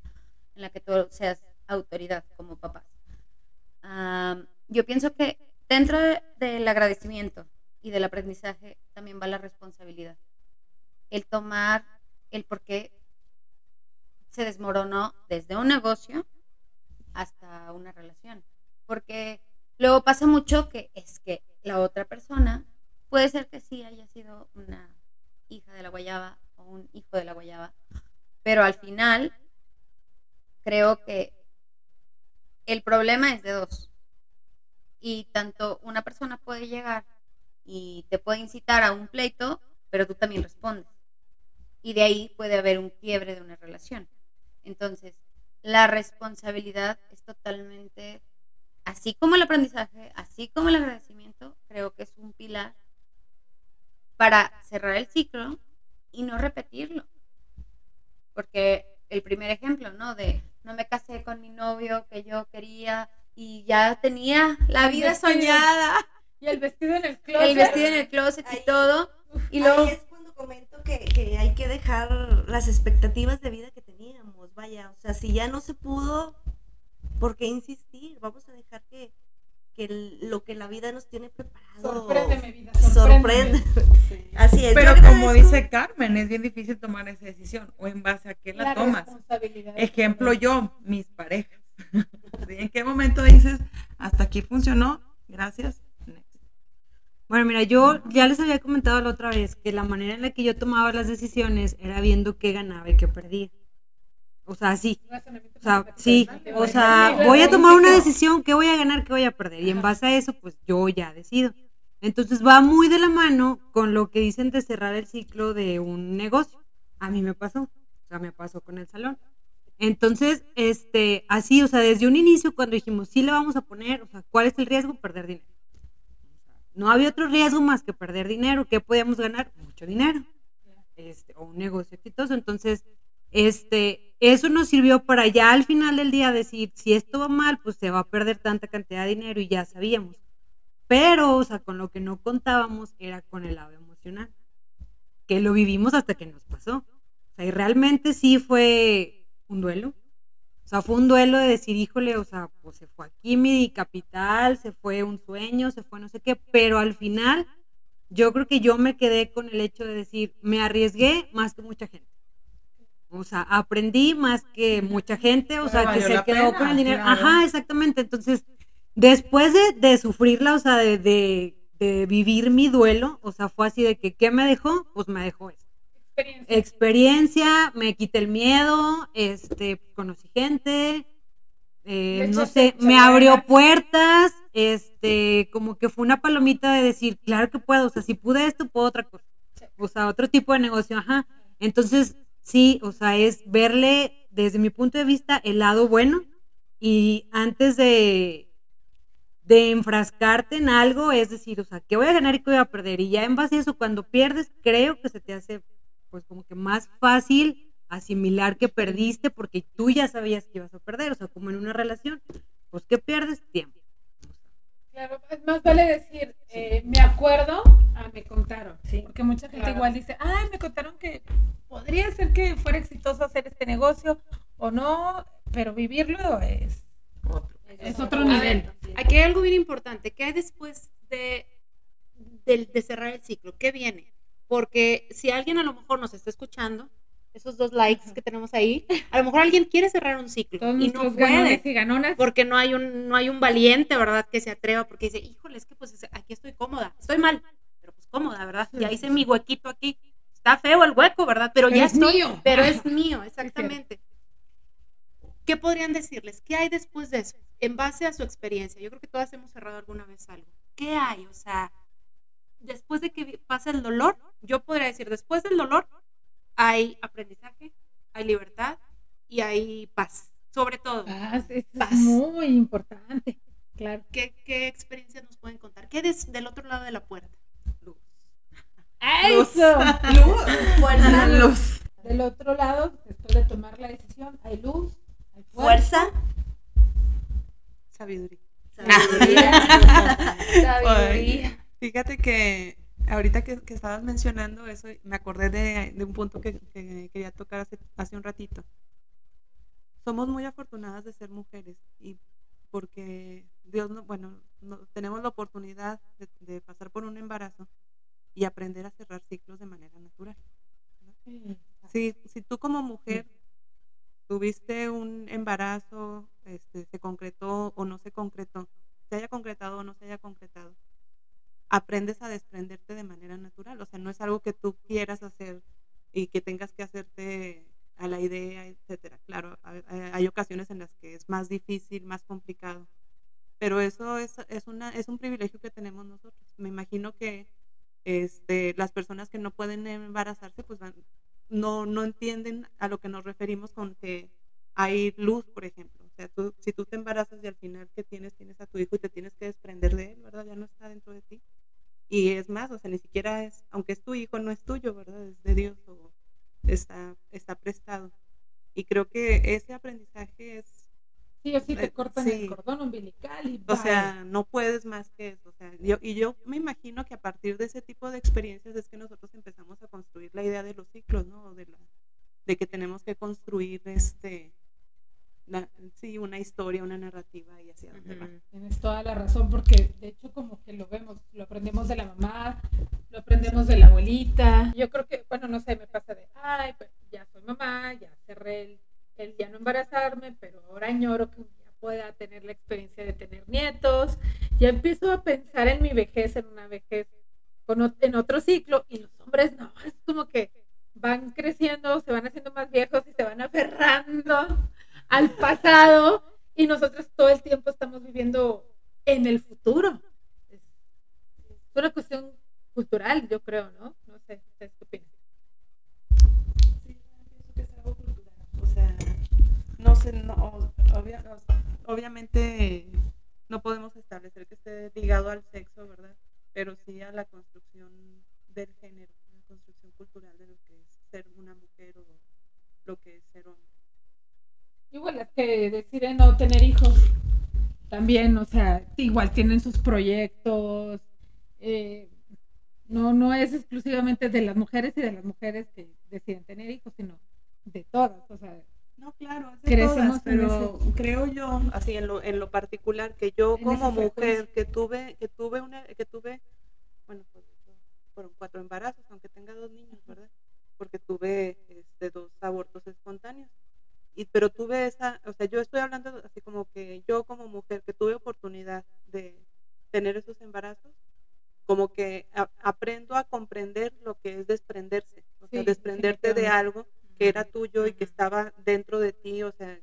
en la que tú seas autoridad como papás. Am, yo pienso que dentro de- del agradecimiento y del aprendizaje también va la responsabilidad. El tomar el por qué se desmoronó desde un negocio hasta una relación. Porque luego pasa mucho que es que la otra persona puede ser que sí haya sido una hija de la guayaba o un hijo de la guayaba, pero al final creo que el problema es de dos. Y tanto una persona puede llegar y te puede incitar a un pleito, pero tú también respondes. Y de ahí puede haber un quiebre de una relación. Entonces, la responsabilidad es totalmente, así como el aprendizaje, así como el agradecimiento, creo que es un pilar para cerrar el ciclo y no repetirlo. Porque el primer ejemplo, ¿no? De no me casé con mi novio que yo quería y ya tenía la vida soñada,
Y el vestido en el closet.
el vestido en el closet y
Ahí-
todo. Y luego,
Ahí es cuando comento que, que hay que dejar las expectativas de vida que teníamos. Vaya, o sea, si ya no se pudo, ¿por qué insistir? Vamos a dejar que, que el- lo que la vida nos tiene preparado.
Sorpréndeme, vida.
Sorprende.
Sorprende.
Así es.
Pero como dice Carmen, es bien difícil tomar esa decisión. ¿O en base a qué la,
La
tomas?
responsabilidad.
Ejemplo yo, mis parejas. (laughs) ¿Sí? ¿En qué momento dices, hasta aquí funcionó? Gracias.
Bueno, mira, yo ya les había comentado la otra vez que la manera en la que yo tomaba las decisiones era viendo qué ganaba y qué perdía. O sea, sí. O sea, sí. O sea, voy a tomar una decisión, qué voy a ganar, qué voy a perder. Y en base a eso, pues yo ya decido. Entonces va muy de la mano con lo que dicen de cerrar el ciclo de un negocio. A mí me pasó. O sea, me pasó con el salón. Entonces, este, así, o sea, desde un inicio, cuando dijimos, sí le vamos a poner, o sea, ¿cuál es el riesgo? Perder dinero. No había otro riesgo más que perder dinero. ¿Qué podíamos ganar? Mucho dinero. Este, o un negocio exitoso. Entonces, este, eso nos sirvió para ya al final del día decir, si esto va mal, pues se va a perder tanta cantidad de dinero y ya sabíamos. Pero, o sea, con lo que no contábamos era con el lado emocional, que lo vivimos hasta que nos pasó. O sea, y realmente sí fue un duelo. O sea, fue un duelo de decir, híjole, o sea, pues se fue aquí mi capital, se fue un sueño, se fue no sé qué, pero al final yo creo que yo me quedé con el hecho de decir, me arriesgué más que mucha gente. O sea, aprendí más que mucha gente, o
Pero
sea, que se quedó
pena,
con el dinero.
claro.
Ajá, exactamente. Entonces, después de, de sufrirla, o sea, de, de, de vivir mi duelo, o sea, fue así de que, ¿qué me dejó? Pues me dejó eso
Experiencia.
experiencia, me quité el miedo, este, conocí gente, eh, no sé, me abrió puertas, este, como que fue una palomita de decir, claro que puedo, o sea, si pude esto, puedo otra cosa, o sea, otro tipo de negocio, ajá. Entonces, sí, o sea, es verle desde mi punto de vista el lado bueno y antes de de enfrascarte en algo, es decir, o sea, ¿qué voy a ganar y qué voy a perder? Y ya en base a eso, cuando pierdes, creo que se te hace pues como que más fácil asimilar que perdiste porque tú ya sabías que ibas a perder, o sea, como en una relación, pues ¿qué pierdes? Tiempo.
Claro, es más vale decir, eh, me acuerdo, ah, me contaron.
Sí.
Porque mucha gente
Claro.
igual dice, ay, me contaron que podría ser que fuera exitoso hacer este negocio o no, pero vivirlo es, es otro nivel.
ver, aquí hay algo bien importante. ¿Qué hay después de, de, de cerrar el ciclo? ¿Qué viene? Porque si alguien a lo mejor nos está escuchando, esos dos likes que tenemos ahí, a lo mejor alguien quiere cerrar un ciclo
Todos
y no puede.
y ganonas.
Porque no hay un no hay un valiente, ¿verdad? Que se atreva porque dice, híjole, es que pues aquí estoy cómoda, estoy mal, pero pues cómoda, ¿verdad? Ya hice mi huequito aquí. Está feo el hueco, ¿verdad? Pero,
Pero
ya
es
estoy,
mío.
pero es (laughs) mío, exactamente. ¿Qué podrían decirles? ¿Qué hay después de eso? En base a su experiencia. Yo creo que todas hemos cerrado alguna vez algo. ¿Qué hay? O sea, después de que pasa el dolor, yo podría decir, después del dolor hay aprendizaje, hay libertad y hay paz. Sobre todo.
Paz, eso
Paz.
es muy importante. Claro.
¿Qué, qué experiencias nos pueden contar? ¿Qué des- del otro lado de la puerta?
¡Eso!
Fuerza,
Luz.
Del otro lado, después de tomar la decisión, hay luz, hay
fuerza,
Sabiduría.
sabiduría. (laughs)
sabiduría.
Fíjate que ahorita que, que estabas mencionando eso, me acordé de, de un punto que, que quería tocar hace, hace un ratito. Somos muy afortunadas de ser mujeres y porque Dios, no, bueno, no- tenemos la oportunidad de, de pasar por un embarazo y aprender a cerrar ciclos de manera natural. ¿no? Si, si tú como mujer tuviste un embarazo, este, se concretó o no se concretó, se haya concretado o no se haya concretado, aprendes a desprenderte de manera natural. O sea, no es algo que tú quieras hacer y que tengas que hacerte a la idea, etcétera. Claro, hay, hay ocasiones en las que es más difícil, más complicado, pero eso es, es, una, es un privilegio que tenemos nosotros. Me imagino que este, las personas que no pueden embarazarse, pues van- no, no entienden a lo que nos referimos con que hay luz, por ejemplo. O sea, tú, si tú te embarazas y al final que tienes, tienes a tu hijo y te tienes que desprender de él, ¿verdad? Ya no está dentro de ti. Y es más, o sea, ni siquiera es, aunque es tu hijo, no es tuyo, ¿verdad? Es de Dios o está, está prestado. Y creo que ese aprendizaje es
Sí o sí te
Eh,
cortan
sí.
el cordón umbilical y
o
bye.
sea, no puedes más que eso. O sea, yo, y yo me imagino que a partir de ese tipo de experiencias es que nosotros empezamos a construir la idea de los ciclos, ¿no? De, la, de que tenemos que construir este, la- sí, una historia, una narrativa y hacia dónde va.
Tienes toda la razón, porque de hecho como que lo vemos, lo aprendemos de la mamá, lo aprendemos de la abuelita. Yo creo que, bueno, no sé, me pasa de, ay, pues ya soy mamá, ya cerré el, el ya no embarazarme, pero ahora añoro que día pueda tener la experiencia de tener nietos. Ya empiezo a pensar en mi vejez, en una vejez con, en otro ciclo, y los hombres no, es como que van creciendo, se van haciendo más viejos y se van aferrando al pasado y nosotros todo el tiempo estamos viviendo en el futuro. Es, una cuestión cultural, yo creo, ¿no? No sé, ¿ustedes qué opinan?
Sí, pienso que es algo cultural. O sea, no sé, no, obviamente no podemos establecer que esté ligado al sexo, ¿verdad? Pero sí a la construcción del género, la construcción cultural de lo que es ser una mujer o lo que es ser hombre.
Igual las que deciden no tener hijos, también, o sea, igual tienen sus proyectos. eh, no, no es exclusivamente de las mujeres y de las mujeres que deciden tener hijos, sino de todas. O sea,
No, claro, es de
Crecemos
todas, pero creo yo, así en lo, en lo particular, que yo
En
como mujer que tuve, que tuve una, que tuve, bueno, pues fueron cuatro embarazos, aunque tenga dos niños, ¿verdad? Porque tuve este, dos abortos espontáneos. Y, pero tuve esa, o sea, yo estoy hablando así como que yo como mujer que tuve oportunidad de tener esos embarazos, como que a- aprendo a comprender lo que es desprenderse, o sea,
Sí,
desprenderte de algo que era tuyo y que estaba dentro de ti, o sea,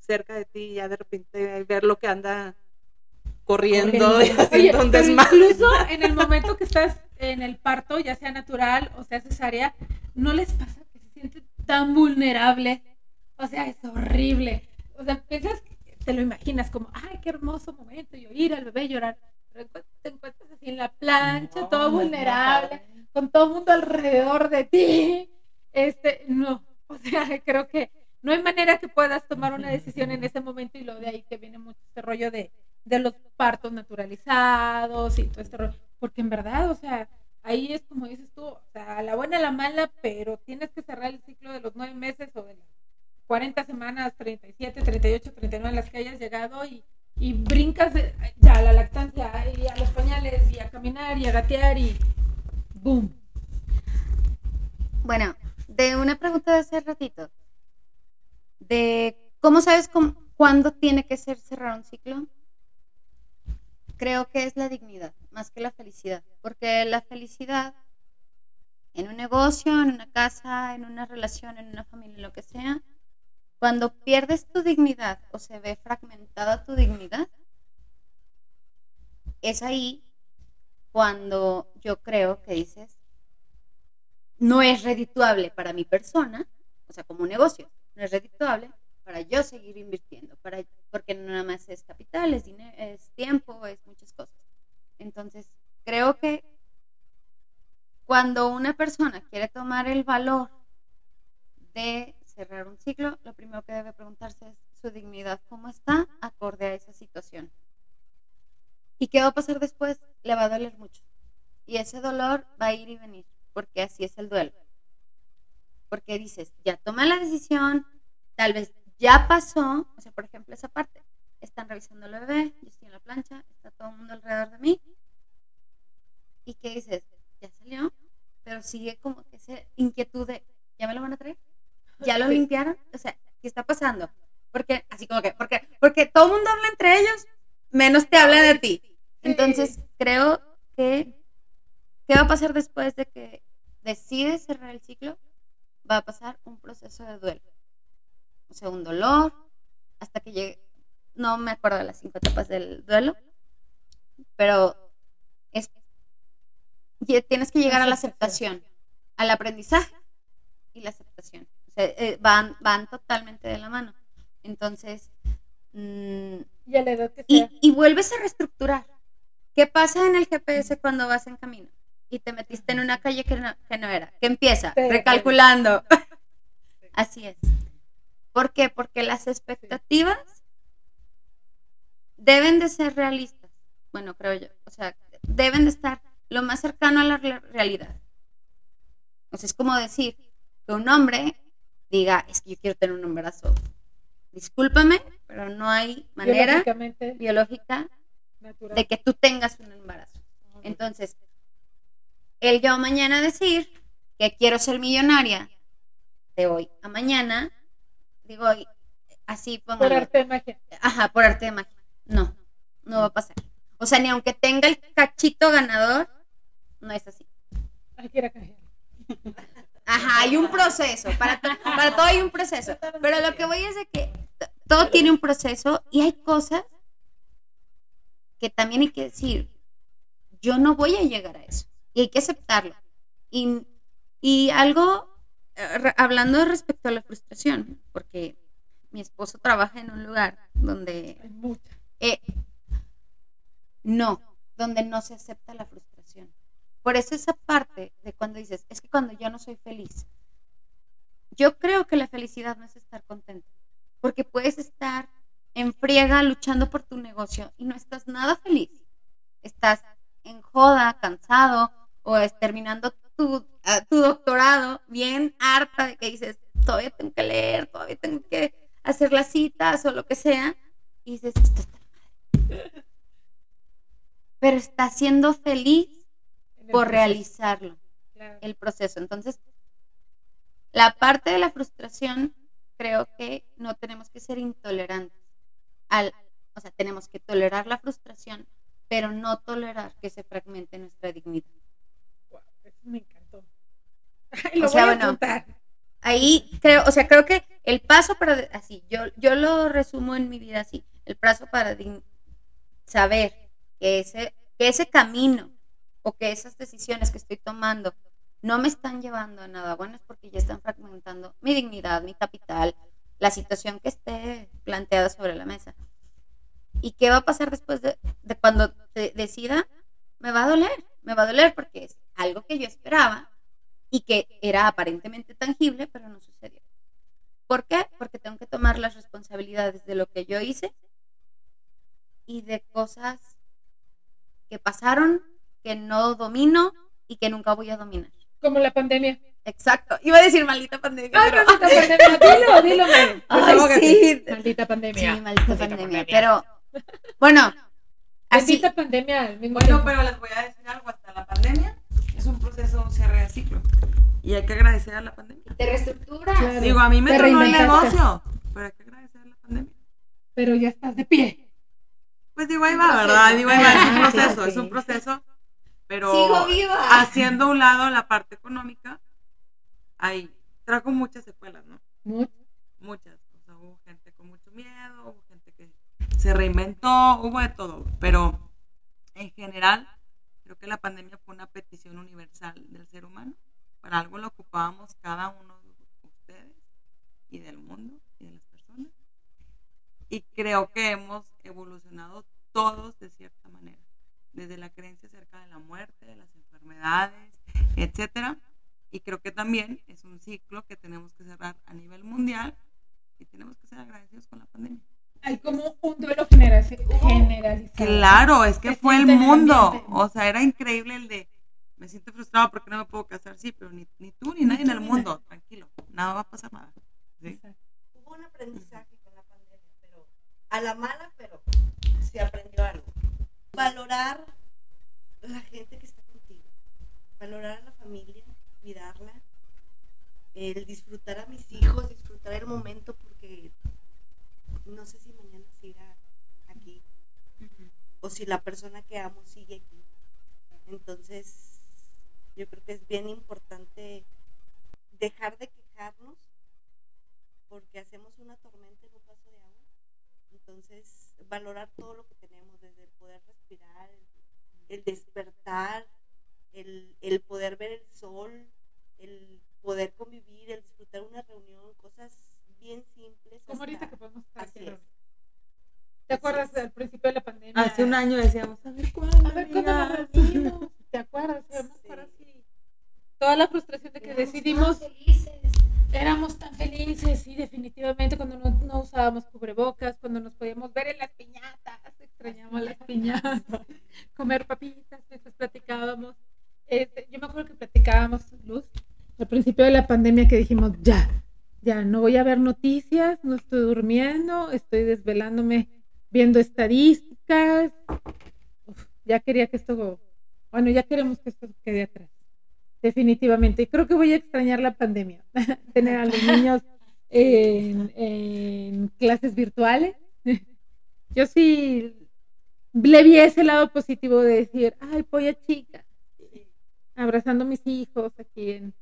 cerca de ti, y ya de repente ver lo que anda corriendo y (laughs)
Oye,
haciendo
pero
desmadre.
incluso en el momento que estás en el parto, ya sea natural o sea cesárea, ¿no les pasa que se sienten tan vulnerables? O sea, es horrible. O sea, piensas, te lo imaginas como, ay, qué hermoso momento, y oír al bebé llorar. Pero te encuentras así en la plancha, todo vulnerable, con todo el mundo alrededor de ti. Este, no. O sea, (laughs) creo que no hay manera que puedas tomar una decisión en ese momento y lo de ahí que viene mucho este rollo de, de los partos naturalizados y todo este rollo. Porque en verdad, o sea, ahí es como dices tú, o sea, a la buena, a la mala, pero tienes que cerrar el ciclo de los nueve meses o de las 40 semanas, 37, 38, 39 en las que hayas llegado y, y brincas de- ya a la lactancia y a los pañales y a caminar y a gatear y boom.
Bueno, de una pregunta de hace ratito, de cómo sabes cómo- cuándo tiene que ser cerrar un ciclo, creo que es la dignidad, más que la felicidad, porque la felicidad en un negocio, en una casa, en una relación, en una familia, lo que sea, cuando pierdes tu dignidad o se ve fragmentada tu dignidad, es ahí cuando yo creo que dices, no es redituable para mi persona, o sea, como un negocio, no es redituable para yo seguir invirtiendo, para, porque no nada más es capital, es, dinero, es tiempo, es muchas cosas. Entonces, creo que cuando una persona quiere tomar el valor de cerrar un ciclo, lo primero que debe preguntarse es su dignidad, cómo está acorde a esa situación. ¿Y qué va a pasar después? Le va a doler mucho. Y ese dolor va a ir y venir, porque así es el duelo. Porque dices, ya toma la decisión, tal vez ya pasó, o sea, por ejemplo, esa parte, están revisando el bebé, yo estoy en la plancha, está todo el mundo alrededor de mí, y que dices, ya salió, pero sigue como esa inquietud de, ¿Ya me lo van a traer? ¿Ya lo limpiaron? O sea, ¿qué está pasando? Porque, así como que, porque, porque todo el mundo habla entre ellos, menos te habla de ti. Entonces, creo que, ¿qué va a pasar después de que decides cerrar el ciclo? Va a pasar un proceso de duelo. O sea, un dolor, hasta que llegue, no me acuerdo de las cinco etapas del duelo, pero es, tienes que llegar a la aceptación, al aprendizaje y la aceptación. Sea, eh, van, van totalmente de la mano. Entonces, mm,
Y a la edad que
y,
sea.
y vuelves a reestructurar. ¿Qué pasa en el GPS cuando vas en camino? Y te metiste en una calle que no, que no era. ¿Qué empieza?
Sí,
Recalculando. (laughs) Así es. ¿Por qué? Porque las expectativas deben de ser realistas. Bueno, creo yo. O sea, deben de estar lo más cercano a la re- realidad. O sea, es como decir que un hombre diga, es que yo quiero tener un embarazo. Discúlpame, pero no hay manera biológica
natural.
de que tú tengas un embarazo. Entonces, el yo mañana decir que quiero ser millonaria de hoy a mañana, digo, así
Por
póngalo.
arte de magia.
Ajá, por arte de magia. No, no va a pasar. O sea, ni aunque tenga el cachito ganador, no es así. (laughs) Ajá, hay un proceso. Para, to- para todo hay un proceso. Pero lo que voy es de que todo tiene un proceso y hay cosas que también hay que decir, yo no voy a llegar a eso. Y hay que aceptarlo. Y, y algo, eh, hablando respecto a la frustración, porque mi esposo trabaja en un lugar donde eh, no, donde no se acepta la frustración. Por eso esa parte de cuando dices, es que cuando yo no soy feliz, yo creo que la felicidad no es estar contento, porque puedes estar en friega luchando por tu negocio y no estás nada feliz. Estás en joda, cansado o es terminando tu, ah, tu doctorado bien harta de que dices, todavía tengo que leer, todavía tengo que hacer las citas o lo que sea. Y dices, esto está mal". Pero estás siendo feliz por
proceso.
realizarlo
Claro.
el proceso. Entonces, la parte de la frustración, creo que no tenemos que ser intolerantes. Al, o sea, tenemos que tolerar la frustración, pero no tolerar que se fragmente nuestra dignidad.
Guau, eso me encantó. (laughs) Ay, lo
O sea,
voy a
bueno. Ahí creo, o sea, creo que el paso para, así, yo, yo lo resumo en mi vida así, el paso para saber que ese, que ese camino o que esas decisiones que estoy tomando no me están llevando a nada bueno es porque ya están fragmentando mi dignidad, mi capital, la situación que esté planteada sobre la mesa. ¿Y qué va a pasar después de, cuando decida? Me va a doler, me va a doler porque es algo que yo esperaba y que era aparentemente tangible, pero no sucedió. ¿Por qué? Porque tengo que tomar las responsabilidades de lo que yo hice y de cosas que pasaron, que no domino y que nunca voy a dominar.
Como la pandemia.
Exacto. Iba a decir maldita pandemia.
Ay,
pero-
maldita (laughs) pandemia. Dilo, dilo, Mary.
Ay,
Desahógate.
sí.
Maldita pandemia.
Sí, maldita pandemia. Pero, bueno, así.
Pandemia al mismo
Bueno,
tiempo.
pero les voy a decir algo, hasta la pandemia es un proceso, un cierre de ciclo. Y hay que agradecer a la pandemia.
Te reestructuras.
Claro.
Digo, a mí me tronó el negocio, pero hay que agradecer a la pandemia.
Pero ya estás de pie.
Pues digo, ahí va. ¿verdad? Digo, ahí va, es un
Ah,
proceso, es un proceso, pero
Sigo viva.
haciendo a un lado la parte económica, ahí trajo muchas secuelas, ¿no?
Mucho.
Muchas. O sea, hubo gente con mucho miedo, hubo gente que se reinventó, hubo de todo, pero en general creo que la pandemia fue una petición universal del ser humano. Para algo lo ocupábamos cada uno de ustedes y del mundo y de las personas. Y creo que hemos evolucionado todos de cierta manera, desde la creencia acerca de la muerte, de las enfermedades, etcétera. Y creo que también es un ciclo que tenemos que cerrar a nivel mundial y tenemos que ser agradecidos con la pandemia.
Hay como un duelo generalizado.
Claro, es que fue el mundo. O sea, era increíble el de, me siento frustrado porque no me puedo casar, sí, pero ni, ni tú ni nadie en el mundo, tranquilo, nada va a pasar nada.
Hubo un aprendizaje con la pandemia, pero a la mala, pero se aprendió algo. Valorar la gente que está contigo, valorar a la familia, cuidarla, el disfrutar a mis hijos, disfrutar el momento porque no sé si mañana siga aquí o si la persona que amo sigue aquí. Entonces, yo creo que es bien importante dejar de quejarnos porque hacemos una tormenta en un vaso de agua. Entonces, valorar todo lo que tenemos, desde el poder respirar, el, el despertar, el, el poder ver el sol, el poder convivir, el disfrutar una reunión, cosas bien simples.
Como ahorita que podemos estar
Así es.
¿Te acuerdas
Así es.
al principio de la pandemia?
Hace un año decíamos, a ver cuándo.
A ver cuándo nos
amigas?"
reunimos. ¿Te acuerdas? (laughs)
Sí.
Toda la frustración pandemia que dijimos, ya, ya, no voy a ver noticias, no estoy durmiendo, estoy desvelándome viendo estadísticas. Uf, ya quería que esto, bueno, ya queremos que esto quede atrás, definitivamente. Y creo que voy a extrañar la pandemia, (laughs) tener a los niños en, en clases virtuales. (laughs) Yo sí le vi ese lado positivo de decir, ay, polla chica, abrazando a mis hijos aquí en,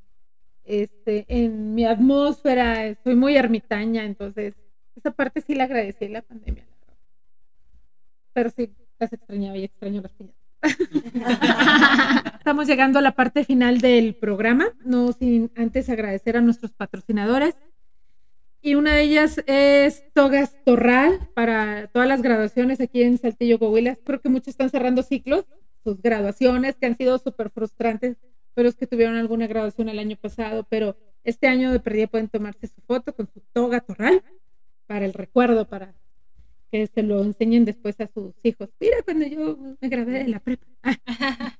este, en mi atmósfera, soy muy ermitaña, entonces esa parte sí la agradecí en la pandemia, la verdad. Pero sí, las extrañaba y extraño las piñatas. (laughs) Estamos llegando a la parte final del programa, no sin antes agradecer a nuestros patrocinadores. Y una de ellas es Togas Torral para todas las graduaciones aquí en Saltillo, Coahuila. Creo que muchos están cerrando ciclos, sus graduaciones que han sido súper frustrantes, pero es que tuvieron alguna graduación el año pasado, pero este año de perdida pueden tomarse su foto con su toga torral para el recuerdo, para que se lo enseñen después a sus hijos. Mira, cuando yo me gradué de la prepa. (laughs)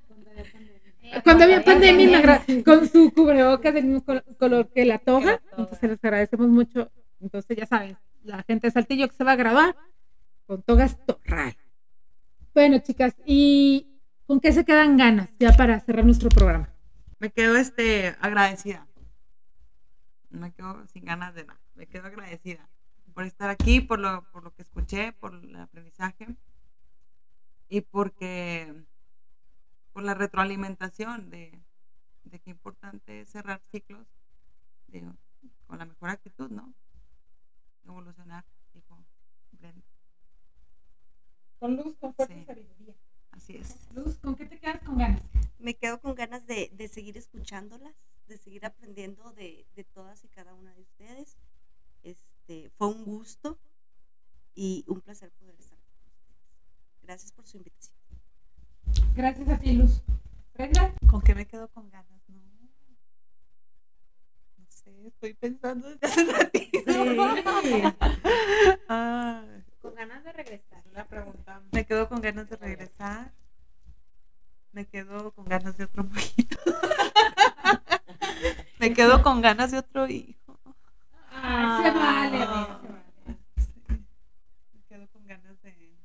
Cuando había pandemia, me con su cubrebocas del mismo col- color que la toga. Entonces les agradecemos mucho. Entonces ya saben, la gente de Saltillo que se va a graduar con togas torral. Bueno, chicas, ¿y con qué se quedan ganas ya para cerrar nuestro programa?
Me quedo este, agradecida. Me quedo sin ganas de nada. Me quedo agradecida por estar aquí, por lo, por lo que escuché, por el aprendizaje y porque por la retroalimentación de, de qué importante es cerrar ciclos de- con la mejor actitud, ¿no? Evolucionar, dijo Brenda.
Con luz, con fuerza y sabiduría.
Así es.
Luz, ¿con qué te quedas con ganas?
Me quedo con ganas de, de seguir escuchándolas, de seguir aprendiendo de, de todas y cada una de ustedes. Este, fue un gusto y un placer poder estar con ustedes. Gracias por su invitación.
Gracias a ti, Luz. Brenda,
¿Con qué me quedo con ganas? No, no sé, estoy pensando desde hace ratito. (laughs) Ay,
Con ganas de regresar.
La pregunta.
me quedo con ganas de regresar. Me quedo con ganas de otro poquito. (laughs) me quedo con ganas de otro hijo.
Ah, se vale, amiga, se vale.
Sí. Me quedo con ganas de.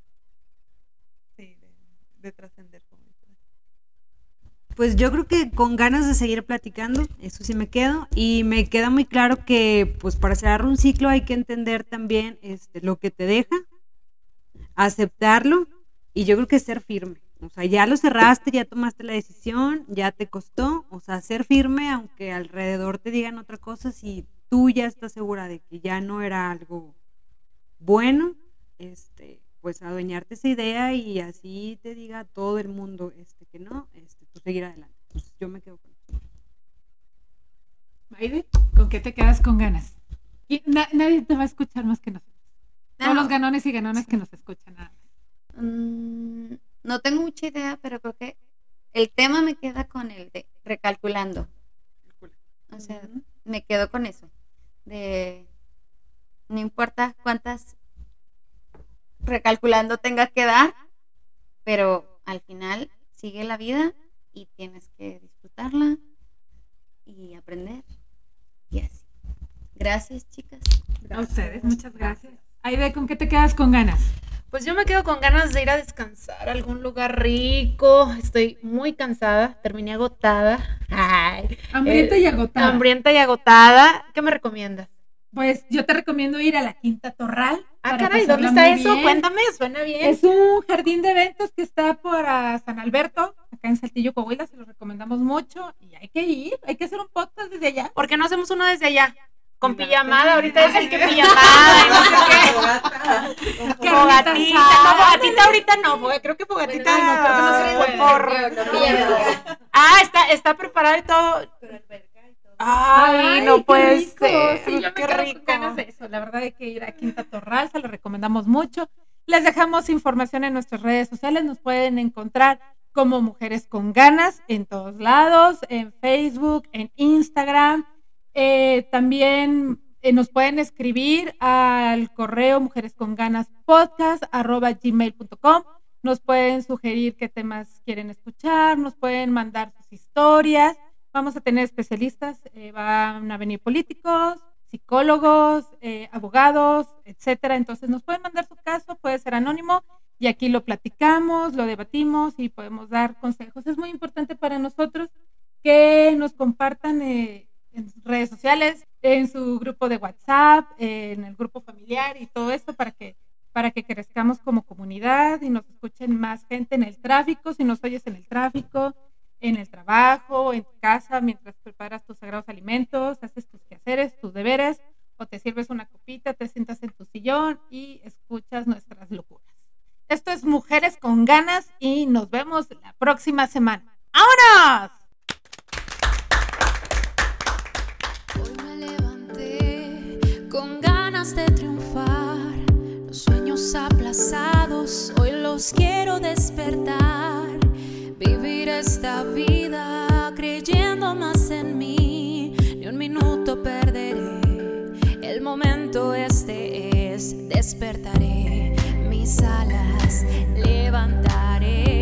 Sí, de, de trascender dice.
Pues yo creo que con ganas de seguir platicando, eso sí me quedo. Y me queda muy claro que pues para cerrar un ciclo hay que entender también este, lo que te deja, aceptarlo y yo creo que ser firme. O sea, ya lo cerraste, ya tomaste la decisión, ya te costó. O sea, ser firme aunque alrededor te digan otra cosa, si tú ya estás segura de que ya no era algo bueno, este, pues adueñarte esa idea y así te diga todo el mundo este, que no, este, tú seguir adelante. Pues yo me quedo con eso.
Maide, ¿con qué te quedas con ganas? Y na- nadie te va a escuchar más que nosotros. Todos
No.
los ganones y ganones que nos escuchan. nada más.
No tengo mucha idea, pero creo que el tema me queda con el de recalculando. O sea, me quedo con eso. De no importa cuántas recalculando tenga que dar, pero al final sigue la vida y tienes que disfrutarla y aprender. Y así. Gracias, chicas.
A ustedes, muchas gracias. Aide, ¿con qué te quedas con ganas?
Pues yo me quedo con ganas de ir a descansar a algún lugar rico. Estoy muy cansada, terminé agotada. Ay,
Hambrienta
eh,
y agotada.
hambrienta y agotada. ¿Qué me recomiendas?
Pues yo te recomiendo ir a la Quinta Torral.
Ah, caray, ¿dónde está eso?
bien.
Cuéntame, suena bien.
Es un jardín de eventos que está por ah, San Alberto, acá en Saltillo, Coahuila, se lo recomendamos mucho y hay que ir, hay que hacer un podcast desde allá.
¿Por qué no hacemos uno desde allá? Con pijamada, ahorita dicen que pijamada y no sé qué. Fogatita, no, fogatita ahorita no, porque creo que fogatita
Bueno, no, no, noviembre.
Ah, está, está preparado y todo. Ay, no
qué
puede
rico.
ser.
Sí, yo me
qué
quedo con
rico.
ganas de eso. La verdad hay que ir a Quinta Torral, se lo recomendamos mucho. Les dejamos información en nuestras redes sociales, nos pueden encontrar como Mujeres con Ganas en todos lados, en Facebook, en Instagram. Eh, también eh, nos pueden escribir al correo mujeresconganaspodcast.gmail.com Nos pueden sugerir qué temas quieren escuchar, nos pueden mandar sus historias. Vamos a tener especialistas, eh, van a venir políticos, psicólogos, eh, abogados, etcétera. Entonces nos pueden mandar su caso, puede ser anónimo y aquí lo platicamos, lo debatimos y podemos dar consejos. Es muy importante para nosotros que nos compartan en sus redes sociales, en su grupo de WhatsApp, en el grupo familiar y todo esto para que para que crezcamos como comunidad y nos escuchen más gente en el tráfico, si nos oyes en el tráfico, en el trabajo, en tu casa, mientras preparas tus sagrados alimentos, haces tus quehaceres, tus deberes, o te sirves una copita, te sientas en tu sillón y escuchas nuestras locuras. Esto es Mujeres con Ganas y nos vemos la próxima semana. ¡Vámonos!
De triunfar. Los sueños aplazados, hoy los quiero despertar. Vivir esta vida creyendo más en mí. Ni un minuto perderé. El momento este es, despertaré mis alas, levantaré.